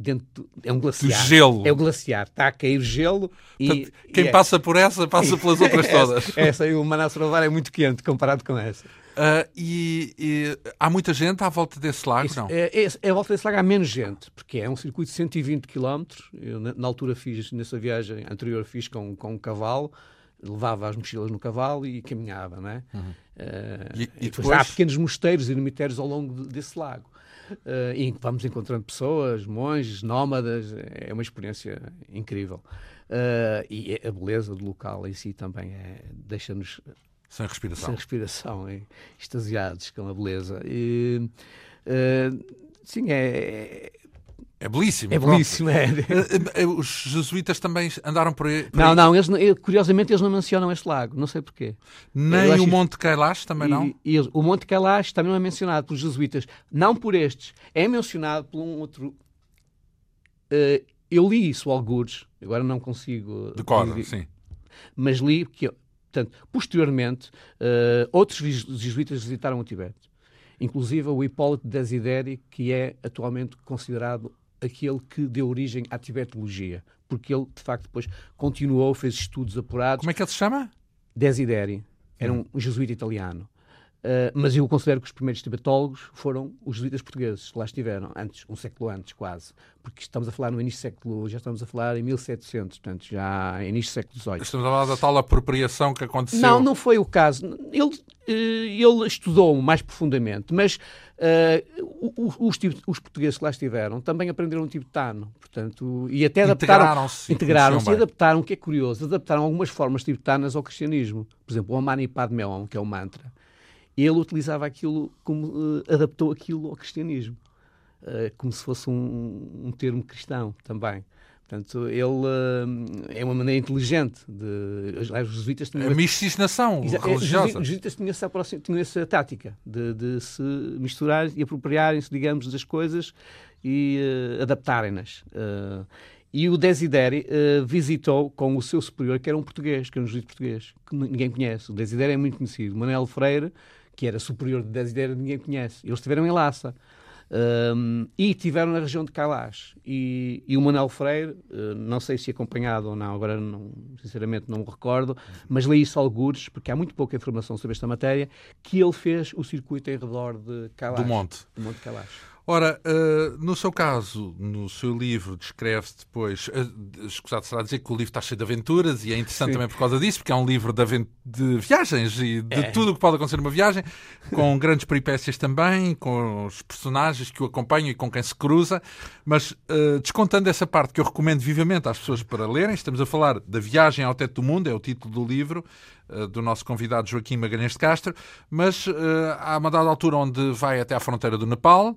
dentro é um glaciar. Do gelo. É o glaciar, está a cair gelo e Portanto, quem é... passa por essa passa pelas outras todas. essa, e o Manassarovar é muito quente comparado com essa. Uh, e, e, há muita gente à volta desse lago, Isso, não? É, é, é, à volta desse lago há menos gente, porque é um circuito de 120 km. Eu, na, na, altura fiz, nessa viagem anterior, fiz com, com um cavalo, levava as mochilas no cavalo e caminhava, não é? Uhum. Uh, e, e depois, há pequenos mosteiros e cemitérios ao longo desse lago. Uh, e vamos encontrando pessoas, monges, nómadas, é uma experiência incrível. Uh, e a beleza do local em si também é, deixa-nos sem respiração. Sem respiração, é, extasiados com a beleza. E, sim, é, é belíssimo. É belíssimo, é. Os jesuítas também andaram por aí? Por não, aí? não, eles, curiosamente eles não mencionam este lago, não sei porquê. Nem o Monte Kailash também e, não? E, o Monte Kailash também não é mencionado pelos jesuítas, não por estes, é mencionado por um outro... Uh, eu li isso, algures, agora não consigo... Decora, sim. Mas li, que, portanto, posteriormente, uh, outros jesuítas visitaram o Tibete. Inclusive o Hipólito Desideri, que é atualmente considerado aquele que deu origem à tibetologia, porque ele, de facto, depois continuou, fez estudos apurados. Como é que ele se chama? Desideri. Era um jesuíta italiano. Uh, mas eu considero que os primeiros tibetólogos foram os jesuítas portugueses, que lá estiveram, antes, um século antes, quase. Porque estamos a falar no início do século, já estamos a falar em 1700, portanto, já início do século XVIII. Estamos a falar da tal apropriação que aconteceu. Não, não foi o caso. Ele, uh, ele estudou mais profundamente, mas uh, os, os, portugueses que lá estiveram também aprenderam tibetano, portanto, e até adaptaram. Integraram-se. Integraram-se e adaptaram, o que é curioso, adaptaram algumas formas tibetanas ao cristianismo. Por exemplo, o Mani Padme Hum, que é o mantra ele utilizava aquilo como uh, adaptou aquilo ao cristianismo, uh, como se fosse um, um, termo cristão também. Portanto, ele uh, é uma maneira inteligente de. Os jesuítas tinham. A miscigenação religiosa. Os jesuítas tinham essa, tinham essa tática de, de se misturar e apropriarem-se, digamos, das coisas e adaptarem-nas. E o Desideri uh, visitou com o seu superior, que era um português, que era um juiz português, que ninguém conhece. O Desideri é muito conhecido. Manuel Freire, que era superior de Desidério, ninguém conhece. Eles estiveram em Lhasa. Um, e estiveram na região de Kailash. E, e o Manuel Freire, uh, não sei se acompanhado ou não, agora não, sinceramente não me recordo, mas li isso algures, porque há muito pouca informação sobre esta matéria, que ele fez o circuito em redor de Kailash. Do monte. Do monte Kailash. Ora, uh, no seu caso, no seu livro, descreve-se depois. Uh, escusado será dizer que o livro está cheio de aventuras e é interessante Sim. também por causa disso, porque é um livro de, de viagens e de é. tudo o que pode acontecer numa viagem, com grandes peripécias também, com os personagens que o acompanham e com quem se cruza. Mas, uh, descontando essa parte que eu recomendo vivamente às pessoas para lerem, estamos a falar da Viagem ao Teto do Mundo, é o título do livro do nosso convidado Joaquim Magalhães de Castro, mas há uma dada altura onde vai até à fronteira do Nepal.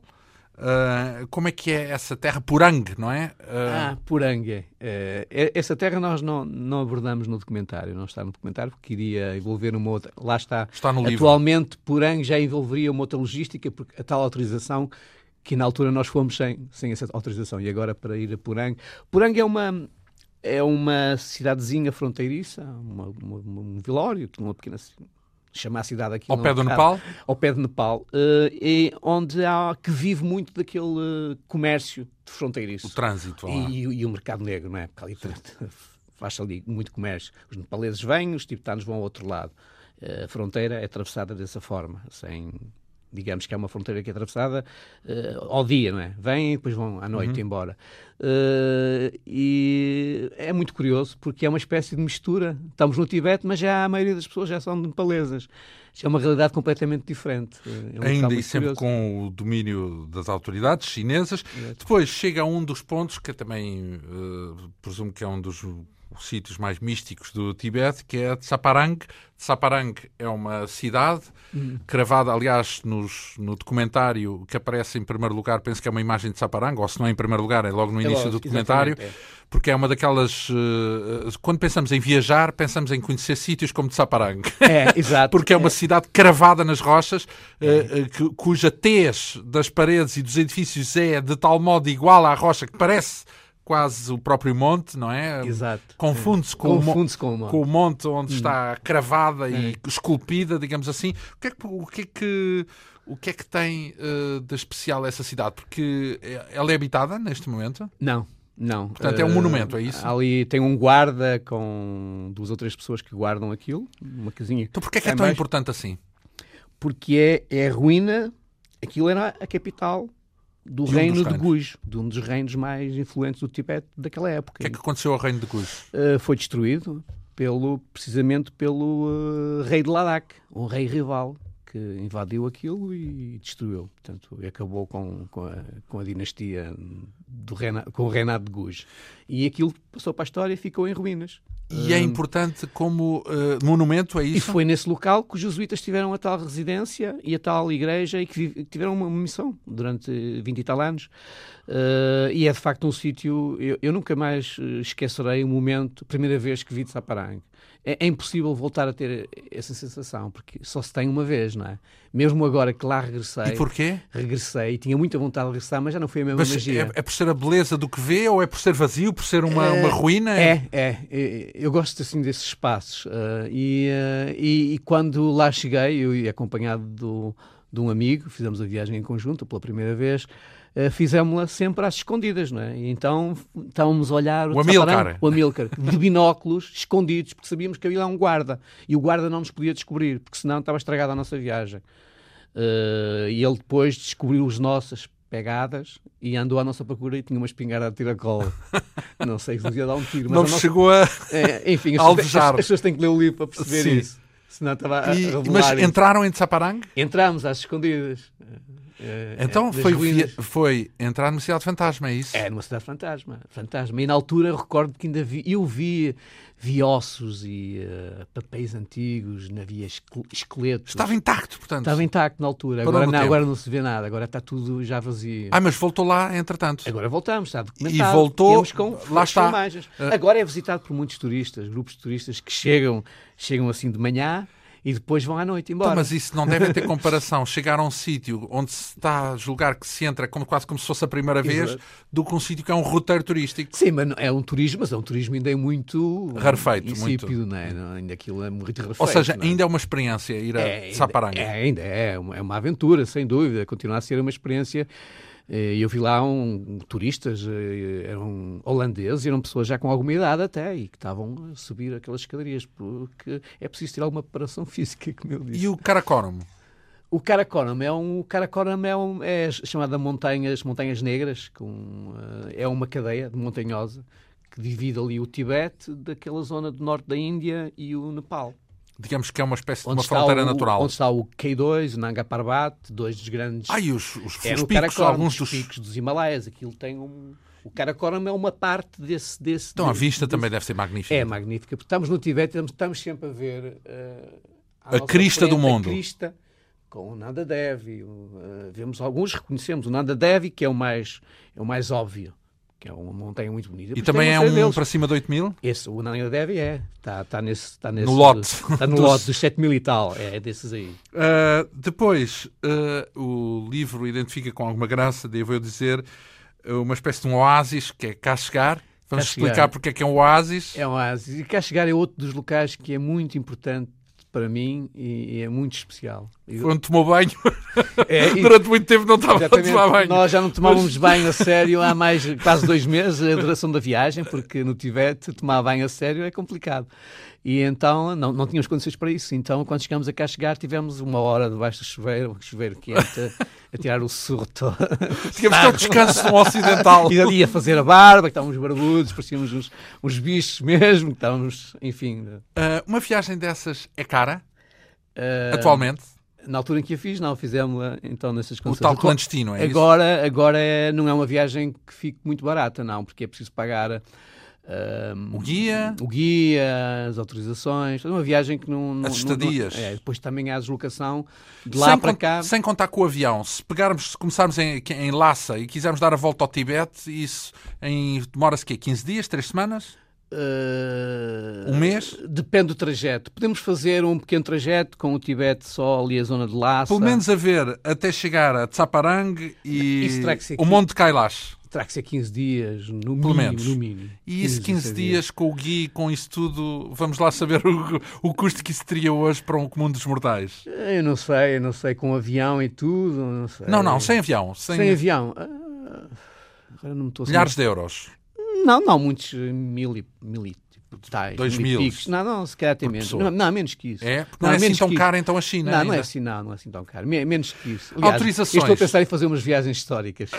Uh, como é que é essa terra Purang, não é? Uh... Ah, Purang. É. Uh, essa terra nós não, não abordamos no documentário, não está no documentário, porque iria envolver uma outra. Lá está. Está no Atualmente, livro. Purang já envolveria uma outra logística, porque a tal autorização que na altura nós fomos sem, sem essa autorização. E agora para ir a Purang. Purang é uma. É uma cidadezinha fronteiriça, uma, uma, um vilório, uma pequena chama a cidade aqui. Ao pé do Nepal? Ao pé do Nepal, uh, e onde há, que vive muito daquele uh, comércio de fronteiriço. O trânsito lá. E, e, e, o mercado negro, não é? Porque ali faz ali muito comércio. Os nepaleses vêm, os tibetanos vão ao outro lado. Uh, a fronteira é atravessada dessa forma, sem digamos que é uma fronteira que é atravessada uh, ao dia, não é? Vêm e depois vão à noite uhum. embora. Uh, e é muito curioso porque é uma espécie de mistura. Estamos no Tibete, mas já a maioria das pessoas já são nepalesas. É uma realidade completamente diferente. É um Ainda e sempre curioso. com o domínio das autoridades chinesas. Depois chega a um dos pontos que também uh, presumo que é um dos os sítios mais místicos do Tibete, que é Tsaparang. Tsaparang é uma cidade hum. cravada, aliás, nos, no documentário que aparece em primeiro lugar, penso que é uma imagem de Tsaparang, ou se não é em primeiro lugar, é logo no é início logo, do documentário. É. Porque é uma daquelas. Uh, quando pensamos em viajar, pensamos em conhecer sítios como Tsaparang. É, exato. porque é uma é. cidade cravada nas rochas, uh, uh, cuja tez das paredes e dos edifícios é de tal modo igual à rocha que parece quase o próprio monte, não é? Exato. Confunde-se com, Confunde com, o, com o monte onde hum. está cravada e é. esculpida, digamos assim. O que é que, o que, é que, o que, é que tem uh, de especial essa cidade? Porque ela é habitada neste momento? Não. Não. Portanto, é um uh, monumento, é isso? Ali tem um guarda com duas ou três pessoas que guardam aquilo, uma casinha. Então porquê é que é tão mais... importante assim? Porque é, é a ruína, aquilo era a capital do de reino um de Guj, de um dos reinos mais influentes do Tibete daquela época. O que é que aconteceu ao reino de Guj? Uh, foi destruído pelo, precisamente pelo uh, rei de Ladakh, um rei rival que invadiu aquilo e destruiu. Portanto, acabou com, com, a, com a dinastia do reina, com o reinado de Guj. E aquilo passou para a história e ficou em ruínas. E é importante como uh, monumento, é isso? E foi nesse local que os jesuítas tiveram a tal residência e a tal igreja e que tiveram uma missão durante 20 e tal anos. Uh, e é de facto um sítio. Eu, eu, nunca mais eh, esquecerei o momento, a primeira vez que vi de Saparang. É, é, impossível voltar a ter essa sensação, porque só se tem uma vez, não é? Mesmo agora que lá regressei. E porquê? Regressei, tinha muita vontade de regressar, mas já não foi a mesma mas magia. É, é, por ser a beleza do que vê ou é por ser vazio, por ser uma, uma ruína? É, é, é, Eu gosto assim desses espaços. Uh, e, uh, e, e, quando lá cheguei, eu acompanhado do, de um amigo, fizemos a viagem em conjunto pela primeira vez. Uh, fizemos-la sempre às escondidas, não é? E então estávamos a olhar o, o Amilcar, o Amilcar de binóculos, escondidos, porque sabíamos que havia lá um guarda e o guarda não nos podia descobrir, porque senão estava estragada a nossa viagem. Uh, e ele depois descobriu as nossas pegadas e andou à nossa procura e tinha uma espingarda de tiracolo. não sei se nos ia dar um tiro, mas não nossa... chegou a. É, enfim, as, as, as, pessoas têm que ler o livro para perceber Sim. isso. Senão estava a, e, Mas entraram em Tsaparang? Entramos às escondidas. Uh, então é, foi, via, foi entrar numa cidade fantasma, é isso? É, numa cidade fantasma. fantasma. E na altura recordo que ainda vi, eu vi, vi ossos e uh, papéis antigos, havia esqueletos. Estava intacto, portanto. Estava intacto na altura. agora não, agora não se vê nada, agora está tudo já vazio. Ah, mas voltou lá entretanto. Agora voltamos, está documentado. E voltou, com lá está. Imagens. Uh, agora é visitado por muitos turistas, grupos de turistas que chegam, chegam assim de manhã e depois vão à noite embora. Então, mas isso não deve ter comparação. Chegar a um sítio onde se está a julgar que se entra como, quase como se fosse a primeira vez, Exato. do que um sítio que é um roteiro turístico. Sim, mas é um turismo, mas é um turismo ainda é muito rarefeito, insípido, muito. Não é? Ainda aquilo é muito rarefeito. Ou seja, é? ainda é uma experiência ir a é, Saparanga. É, ainda é, é uma aventura, sem dúvida. Continua a ser uma experiência e eu vi lá um, turistas, eh, eram holandeses, eram pessoas já com alguma idade até, e que estavam a subir aquelas escadarias, porque é preciso ter alguma preparação física, como eu disse. E o Karakoram? O Karakoram é um, Karakoram é, um, é chamada montanhas, montanhas negras, com, eh, é uma cadeia montanhosa que divide ali o Tibete daquela zona do norte da Índia e o Nepal digamos que é uma espécie onde de uma fronteira o, natural. Onde está o K2, o Nanga Parbat, dois dos grandes. Ah, e os, os, é os picos, Karakoram, alguns dos picos dos Himalaias. Aquilo tem um. O Karakoram é uma parte desse. desse então a vista desse, também deve ser magnífica. É magnífica, porque estamos no Tibete, estamos sempre a ver. Uh, a, a crista frente, do mundo. A crista com o Nanda Devi. Uh, vemos alguns, reconhecemos o Nanda Devi, que é o mais, é o mais óbvio que é uma montanha muito bonita. E também é um deles. para cima de 8 mil? Esse, o Nanga Devi é. Está tá nesse, está nesse. No lote. Está no dos... lote dos 7 mil e tal. É, é desses aí. Uh, depois, uh, o livro identifica com alguma graça, devo eu dizer, uma espécie de um oásis, que é cá chegar. Vamos cá explicar porque é que é um oásis. É um oásis. E cá chegar é outro dos locais que é muito importante para mim e, e é muito especial. Quando tomou banho, é, durante muito tempo não estava a tomar banho. Nós já não tomávamos Mas... banho a sério há mais quase dois meses, a duração da viagem, porque no Tibete tomar banho a sério é complicado. E então não, não tínhamos condições para isso. Então, quando chegamos a cá chegar, tivemos uma hora debaixo do chuveiro, um chuveiro quente, a, tirar o surro todo. Tínhamos que ter descanso no ocidental. E ali a fazer a barba, que estávamos barbudos, parecíamos uns, uns bichos mesmo, que estávamos, enfim. Uh, uma viagem dessas é cara? Uh, atualmente? Na altura em que a fiz, não, fizemos-la então nessas condições. O tal clandestino, é agora, isso? Agora é, não é uma viagem que fique muito barata, não, porque é preciso pagar o guia? O guia, as autorizações, uma viagem que não... não as estadias. Não, é, depois também há a deslocação de lá sem para cá. Sem contar com o avião, se pegarmos, se começarmos em, em Lhasa e quisermos dar a volta ao Tibete, isso em, demora-se quê? 15 dias, 3 semanas? Uh, um mês? Depende do trajeto. Podemos fazer um pequeno trajeto com o Tibete só ali a zona de Lhasa. Pelo menos a ver até chegar a Tsaparang e o Monte Kailash terá que ser 15 dias, no Pelo mínimo. Menos. No mínimo. E isso 15, 15 dias com o Gui, com isso tudo, vamos lá saber o, o custo que isso teria hoje para um comum dos mortais. Eu não sei, eu não sei, com avião e tudo, não sei. Não, não, sem avião. Sem, sem avião. Ah, agora não me estou Milhares de euros. Não, não, muitos, mil e, mil e tais. Dois mil. Picos. Não, não, se calhar tem menos. Não, não, menos que isso. É? Porque não, não é assim tão caro então a China Não, ainda. não é assim, não, não é assim tão caro. Menos que isso. Aliás, autorizações. estou a pensar em fazer umas viagens históricas. uh,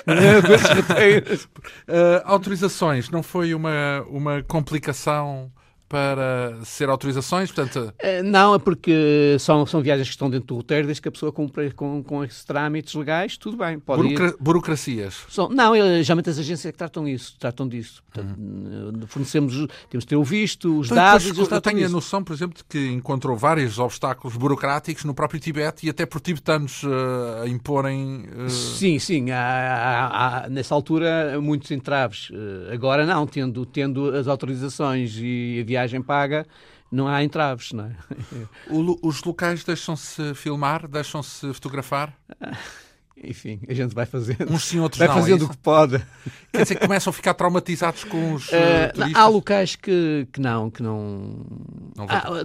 autorizações, não foi uma, uma complicação para ser autorizações? Portanto... Eh, não, é porque são, são viagens que estão dentro do roteiro, desde que a pessoa cumpra com, com esses trâmites legais, tudo bem. Pode Burocra ir. Burocracias? São, não, geralmente as agências é que tratam isso, tratam disso. Portanto, uhum. Fornecemos, temos de ter o visto, os então, dados. Depois, eu tenho a noção, por exemplo, de que encontrou vários obstáculos burocráticos no próprio Tibete e até por tibetanos uh, a imporem. Uh... Sim, sim. Há, há, há, nessa altura muitos entraves. Agora não, tendo, tendo as autorizações e a viagem viagem paga, não há entraves, não é? os locais deixam-se filmar, deixam-se fotografar? Enfim, a gente vai fazendo. Uns sim, outros vai não. Vai fazendo é o que pode. Quer dizer que começam a ficar traumatizados com os uh, turistas? Há locais que, que não, que não. não ah,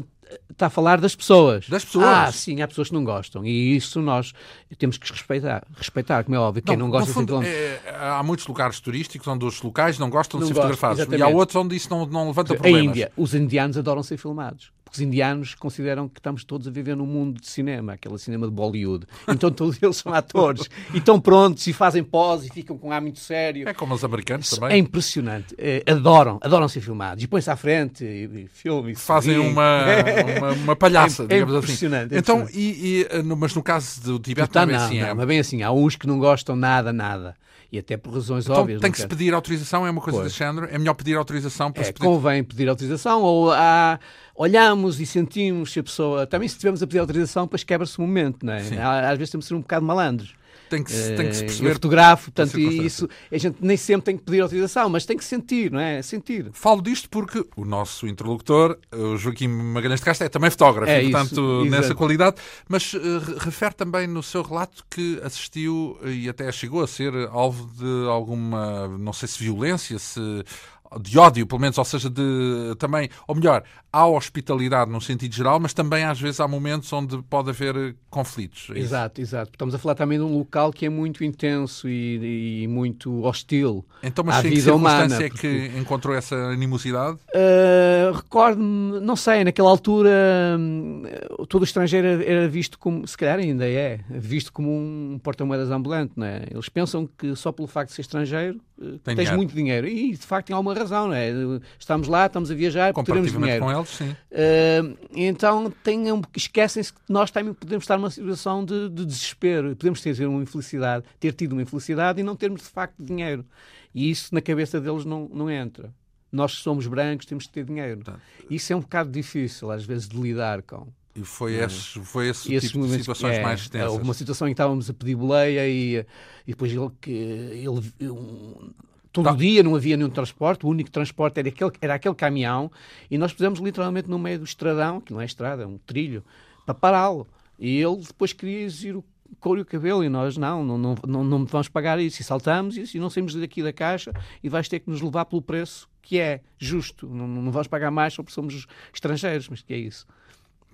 está a falar das pessoas. Das pessoas? Ah, sim, há pessoas que não gostam. E isso nós temos que respeitar. Respeitar, como é óbvio. Quem não, não gosta fundo, é, Há muitos lugares turísticos onde os locais não gostam não de ser fotografados. E há outros onde isso não, não levanta problemas. A Índia, os indianos adoram ser filmados porque os indianos consideram que estamos todos a viver num mundo de cinema, aquele cinema de Bollywood. Então todos eles são atores e estão prontos e fazem pose e ficam com um ar muito sério. É como os americanos também. É impressionante. É, adoram, adoram ser filmados. E põem-se à frente e, e filmam. Fazem uma, uma, uma, palhaça, é, digamos é assim. impressionante. Então, e, e, mas no caso do Tibete não, não, é bem assim. Não, é... mas bem assim. Há uns que não gostam nada, nada e até por razões então, óbvias. Tem que se pedir autorização, é uma coisa pois. desse género? É melhor pedir autorização para é, se pedir... Convém pedir autorização ou há, olhamos e sentimos se a pessoa. Também se tivermos a pedir autorização, depois quebra-se o momento, não é? Às vezes temos de ser um bocado malandros. Tem que, tem que se eh, perceber. Eu fotografo, portanto, isso, a gente nem sempre tem que pedir autorização, mas tem que sentir, não é? Sentir. Falo disto porque o nosso interlocutor, o Joaquim Magalhães de Castro, é também fotógrafo, é portanto, nessa qualidade, mas uh, refere também no seu relato que assistiu e até chegou a ser alvo de alguma, não sei se violência, se de ódio, pelo menos, ou seja, de também, ou melhor, há hospitalidade num sentido geral, mas também às vezes há momentos onde pode haver conflitos. É exato, exato. Estamos a falar também de um local que é muito intenso e, e muito hostil. Então, mas à em vida que circunstância humana, é que encontrou essa animosidade? Uh, Recordo-me, não sei, naquela altura uh, todo estrangeiro era visto como, se calhar ainda é, visto como um porta-moedas ambulante, não é? Eles pensam que só pelo facto de ser estrangeiro uh, tens dinheiro. muito dinheiro. E de facto tem alguma razão, não é? Estamos lá, estamos a viajar, teremos dinheiro. com eles, sim. Uh, então tenham, esquecem-se que nós também podemos estar numa situação de, de, desespero, podemos ter uma infelicidade, ter tido uma infelicidade e não termos de facto dinheiro. E isso na cabeça deles não, não entra. Nós somos brancos temos de ter dinheiro. Isso é um bocado difícil, às vezes, de lidar com. E foi esse, foi esse, esse tipo de situações é, mais? Houve uma situação em que estávamos a pedir boleia e, e depois ele, que, ele um, Todo tá. dia não havia nenhum transporte, o único transporte era aquele, era aquele caminhão e nós pusemos literalmente no meio do estradão, que não é estrada, é um trilho, para pará-lo. E ele depois queria exigir o couro e o cabelo e nós não, não, não, não, não vamos pagar isso. E saltamos isso e não saímos daqui da caixa e vais ter que nos levar pelo preço que é justo. Não, não vamos pagar mais só porque somos estrangeiros, mas que é isso.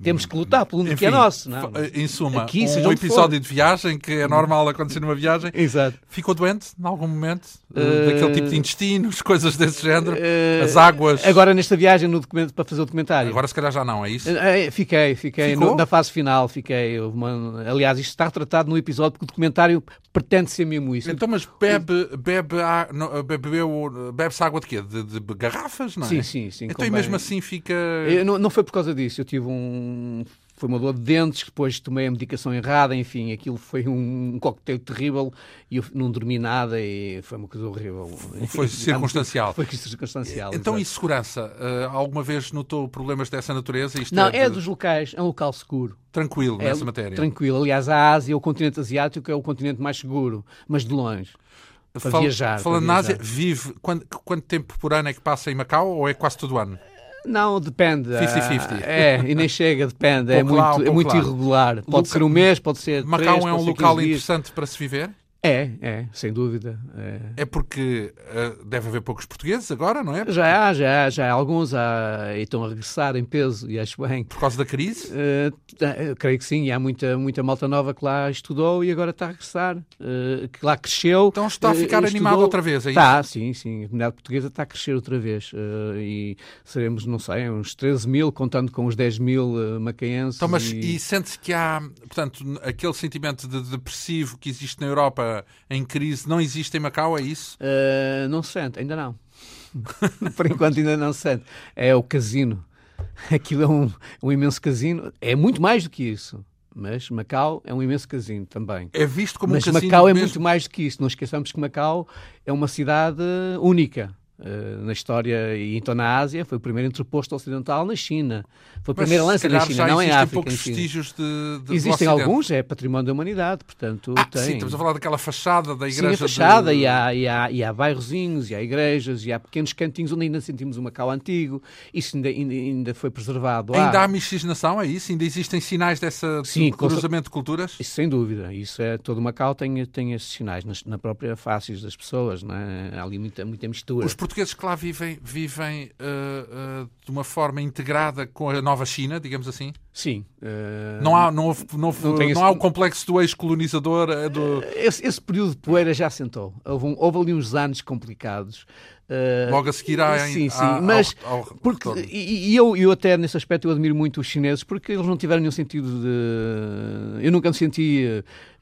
Temos que lutar pelo Enfim, que é nosso. Não? Em suma, Aqui, um episódio de viagem que é normal acontecer numa viagem. Exato. Ficou doente em algum momento? Uh, daquele tipo de intestinos, coisas desse género? Uh, as águas? Agora nesta viagem no documento, para fazer o documentário. Agora se calhar já não, é isso? Uh, fiquei, fiquei. No, na fase final, fiquei. Uma, aliás, isto está retratado no episódio porque o documentário pretende ser mesmo isso. Então, mas bebe, bebe, bebe, bebe-se água de quê? De, de, garrafas, não é? Sim, sim, sim. Então, e mesmo assim fica... Não, não foi por causa disso. Eu tive um foi uma dor de dentes, depois tomei a medicação errada, enfim, aquilo foi um, um coquetel terrível e eu não dormi nada e foi uma coisa horrível. Foi circunstancial. Foi circunstancial. Então, exatamente. e segurança? Uh, alguma vez notou problemas dessa natureza? Isto não, é, é de... dos locais, é um local seguro. Tranquilo é, nessa matéria? Tranquilo. Aliás, a Ásia, o continente asiático, é o continente mais seguro, mas de longe. Para Fal viajar. Falando na Ásia, vive. Quanto, quanto tempo por ano é que passa em Macau ou é quase todo o ano? Não, depende. 50-50. É, e nem chega, depende. é muito, lá, é muito irregular. Pode Luca... ser um mês, pode ser. Macau três, é um local interessante para se viver? É, é, sem dúvida. É, é porque uh, deve haver poucos portugueses agora, não é? Já há, já há, já há alguns há, e estão a regressar em peso, e acho bem. Por causa da crise? Uh, creio que sim, e há muita, muita malta nova que lá estudou e agora está a regressar, uh, que lá cresceu. Então está a ficar animado outra vez, é isso? Está, sim, sim. A comunidade portuguesa está a crescer outra vez. e seremos, não sei, uns 13 mil, contando com os 10 mil macaenses. Então, mas e, e sente-se que há, portanto, aquele sentimento de depressivo que existe na Europa em crise não existe em Macau, é isso? Uh, não se sente, ainda não. Por enquanto ainda não se sente. É o casino. Aquilo é um, um imenso casino. É muito mais do que isso. Mas Macau é um imenso casino também. É visto como Mas um casino Macau é mesmo... muito mais do que isso. Não esqueçamos que Macau é uma cidade única. Uh, na história e então na Ásia, foi o primeiro entreposto ocidental na China. Foi a primeira lança na China, não em África. poucos vestígios de, de Existem alguns, é património da humanidade, portanto ah, tem. Sim, estamos a falar daquela fachada da igreja. Sim, a fachada, de... e, há, e, há, e há bairrozinhos, e há igrejas, e há pequenos cantinhos onde ainda sentimos o Macau antigo. Isso ainda, ainda, ainda foi preservado. Ainda há, há miscigenação, é isso? Ainda existem sinais dessa sim, cruzamento de culturas? Isso, sem dúvida. Isso é, todo Macau tem, tem esses sinais nas, na própria face das pessoas. Não é? Há ali muita, muita mistura. Os portugueses que lá vivem vivem, uh, uh, de uma forma integrada com a nova China, digamos assim? Sim. Uh, não, há, não, houve, não, não, não esse... há o complexo do ex-colonizador? Do... Esse, esse, período de poeira já sentou. Houve, um, houve ali uns anos complicados. Uh, Logo a seguir à, sim, sim, à, mas ao, ao porque, e, e, eu, eu até nesse aspecto eu admiro muito os chineses porque eles não tiveram nenhum sentido de eu nunca me senti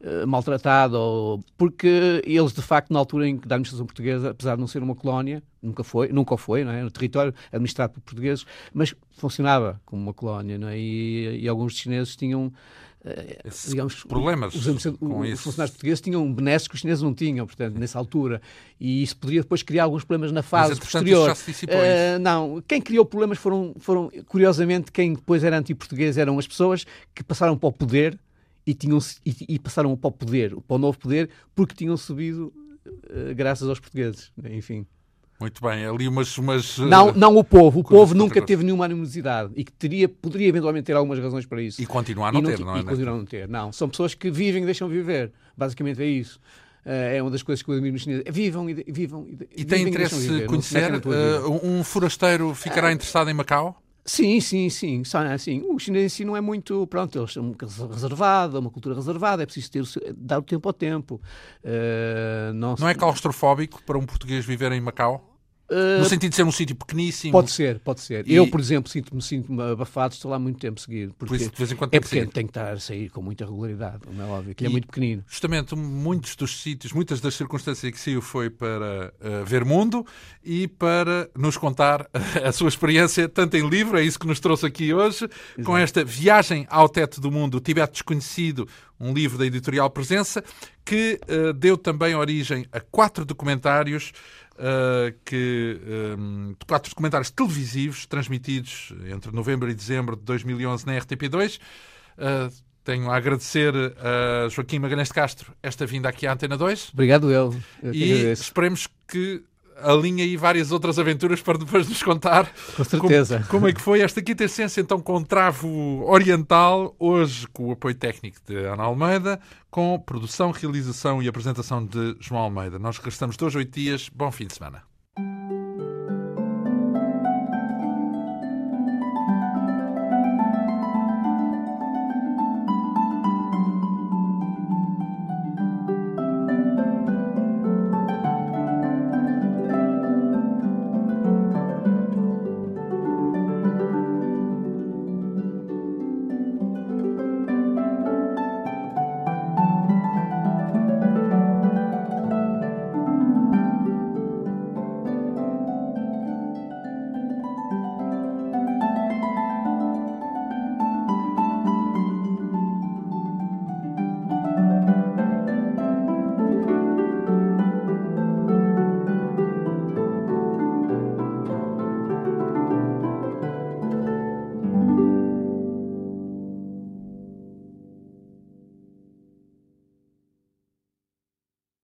uh, maltratado ou, porque eles de facto na altura em que da administração portuguesa apesar de não ser uma colónia nunca foi nunca foi não é no território administrado por portugueses mas funcionava como uma colónia não é? e, e alguns chineses tinham esses digamos, problemas os, os, os funcionários portugueses tinham benesses que os chineses não tinham, portanto, nessa altura. E isso poderia depois criar alguns problemas na fase Mas, posterior. Já se uh, não, quem criou problemas foram, foram, curiosamente, quem depois era anti-português eram as pessoas que passaram para o poder e, tinham, e, e passaram para o poder, para o novo poder, porque tinham subido uh, graças aos portugueses. Enfim. Muito bem, ali umas. umas não, uh, não o povo. O povo nunca teve nenhuma animosidade e que teria, poderia eventualmente ter algumas razões para isso. E continuar a não, não ter, não é? E continuar a não ter. Não, são pessoas que vivem e deixam viver. Basicamente é isso. Uh, é uma das coisas que eu admiro nos chineses. Vivam e vivam. E, e tem interesse em conhecer? Uh, um forasteiro ficará interessado em Macau? Sim, sim, sim. sim. O chinês si não é muito. Pronto, eles são reservado, uma cultura reservada, é preciso ter, dar o tempo ao tempo. Uh, não, não é claustrofóbico para um português viver em Macau? Uh, no sentido de ser um sítio pequeníssimo. Pode ser, pode ser. E... Eu, por exemplo, sinto-me sinto abafado, estou lá muito tempo seguido. Porque por isso, de vez em quando é pequeno, tem que estar a sair com muita regularidade, não é óbvio, que ele é muito pequenino. Justamente, muitos dos sítios, muitas das circunstâncias que saiu foi para uh, ver mundo e para nos contar a sua experiência, tanto em livro, é isso que nos trouxe aqui hoje, Exato. com esta viagem ao teto do mundo, o Tibete Desconhecido, um livro da editorial Presença, que uh, deu também origem a quatro documentários uh, que um, eh, quatro documentários televisivos transmitidos entre novembro e dezembro de 2011 na RTP2. Uh, eh, tenho a agradecer a Joaquim Magalhães de Castro esta vinda aqui à Antena 2. Obrigado, eu. eu e esperemos que alinhe aí várias outras aventuras para depois nos contar. Com certeza. Como, como é que foi esta quinta essência, então, com travo oriental, hoje com o apoio técnico de Ana Almeida, com produção, realização e apresentação de João Almeida. Nós regressamos dois, oito dias. Bom fim de semana.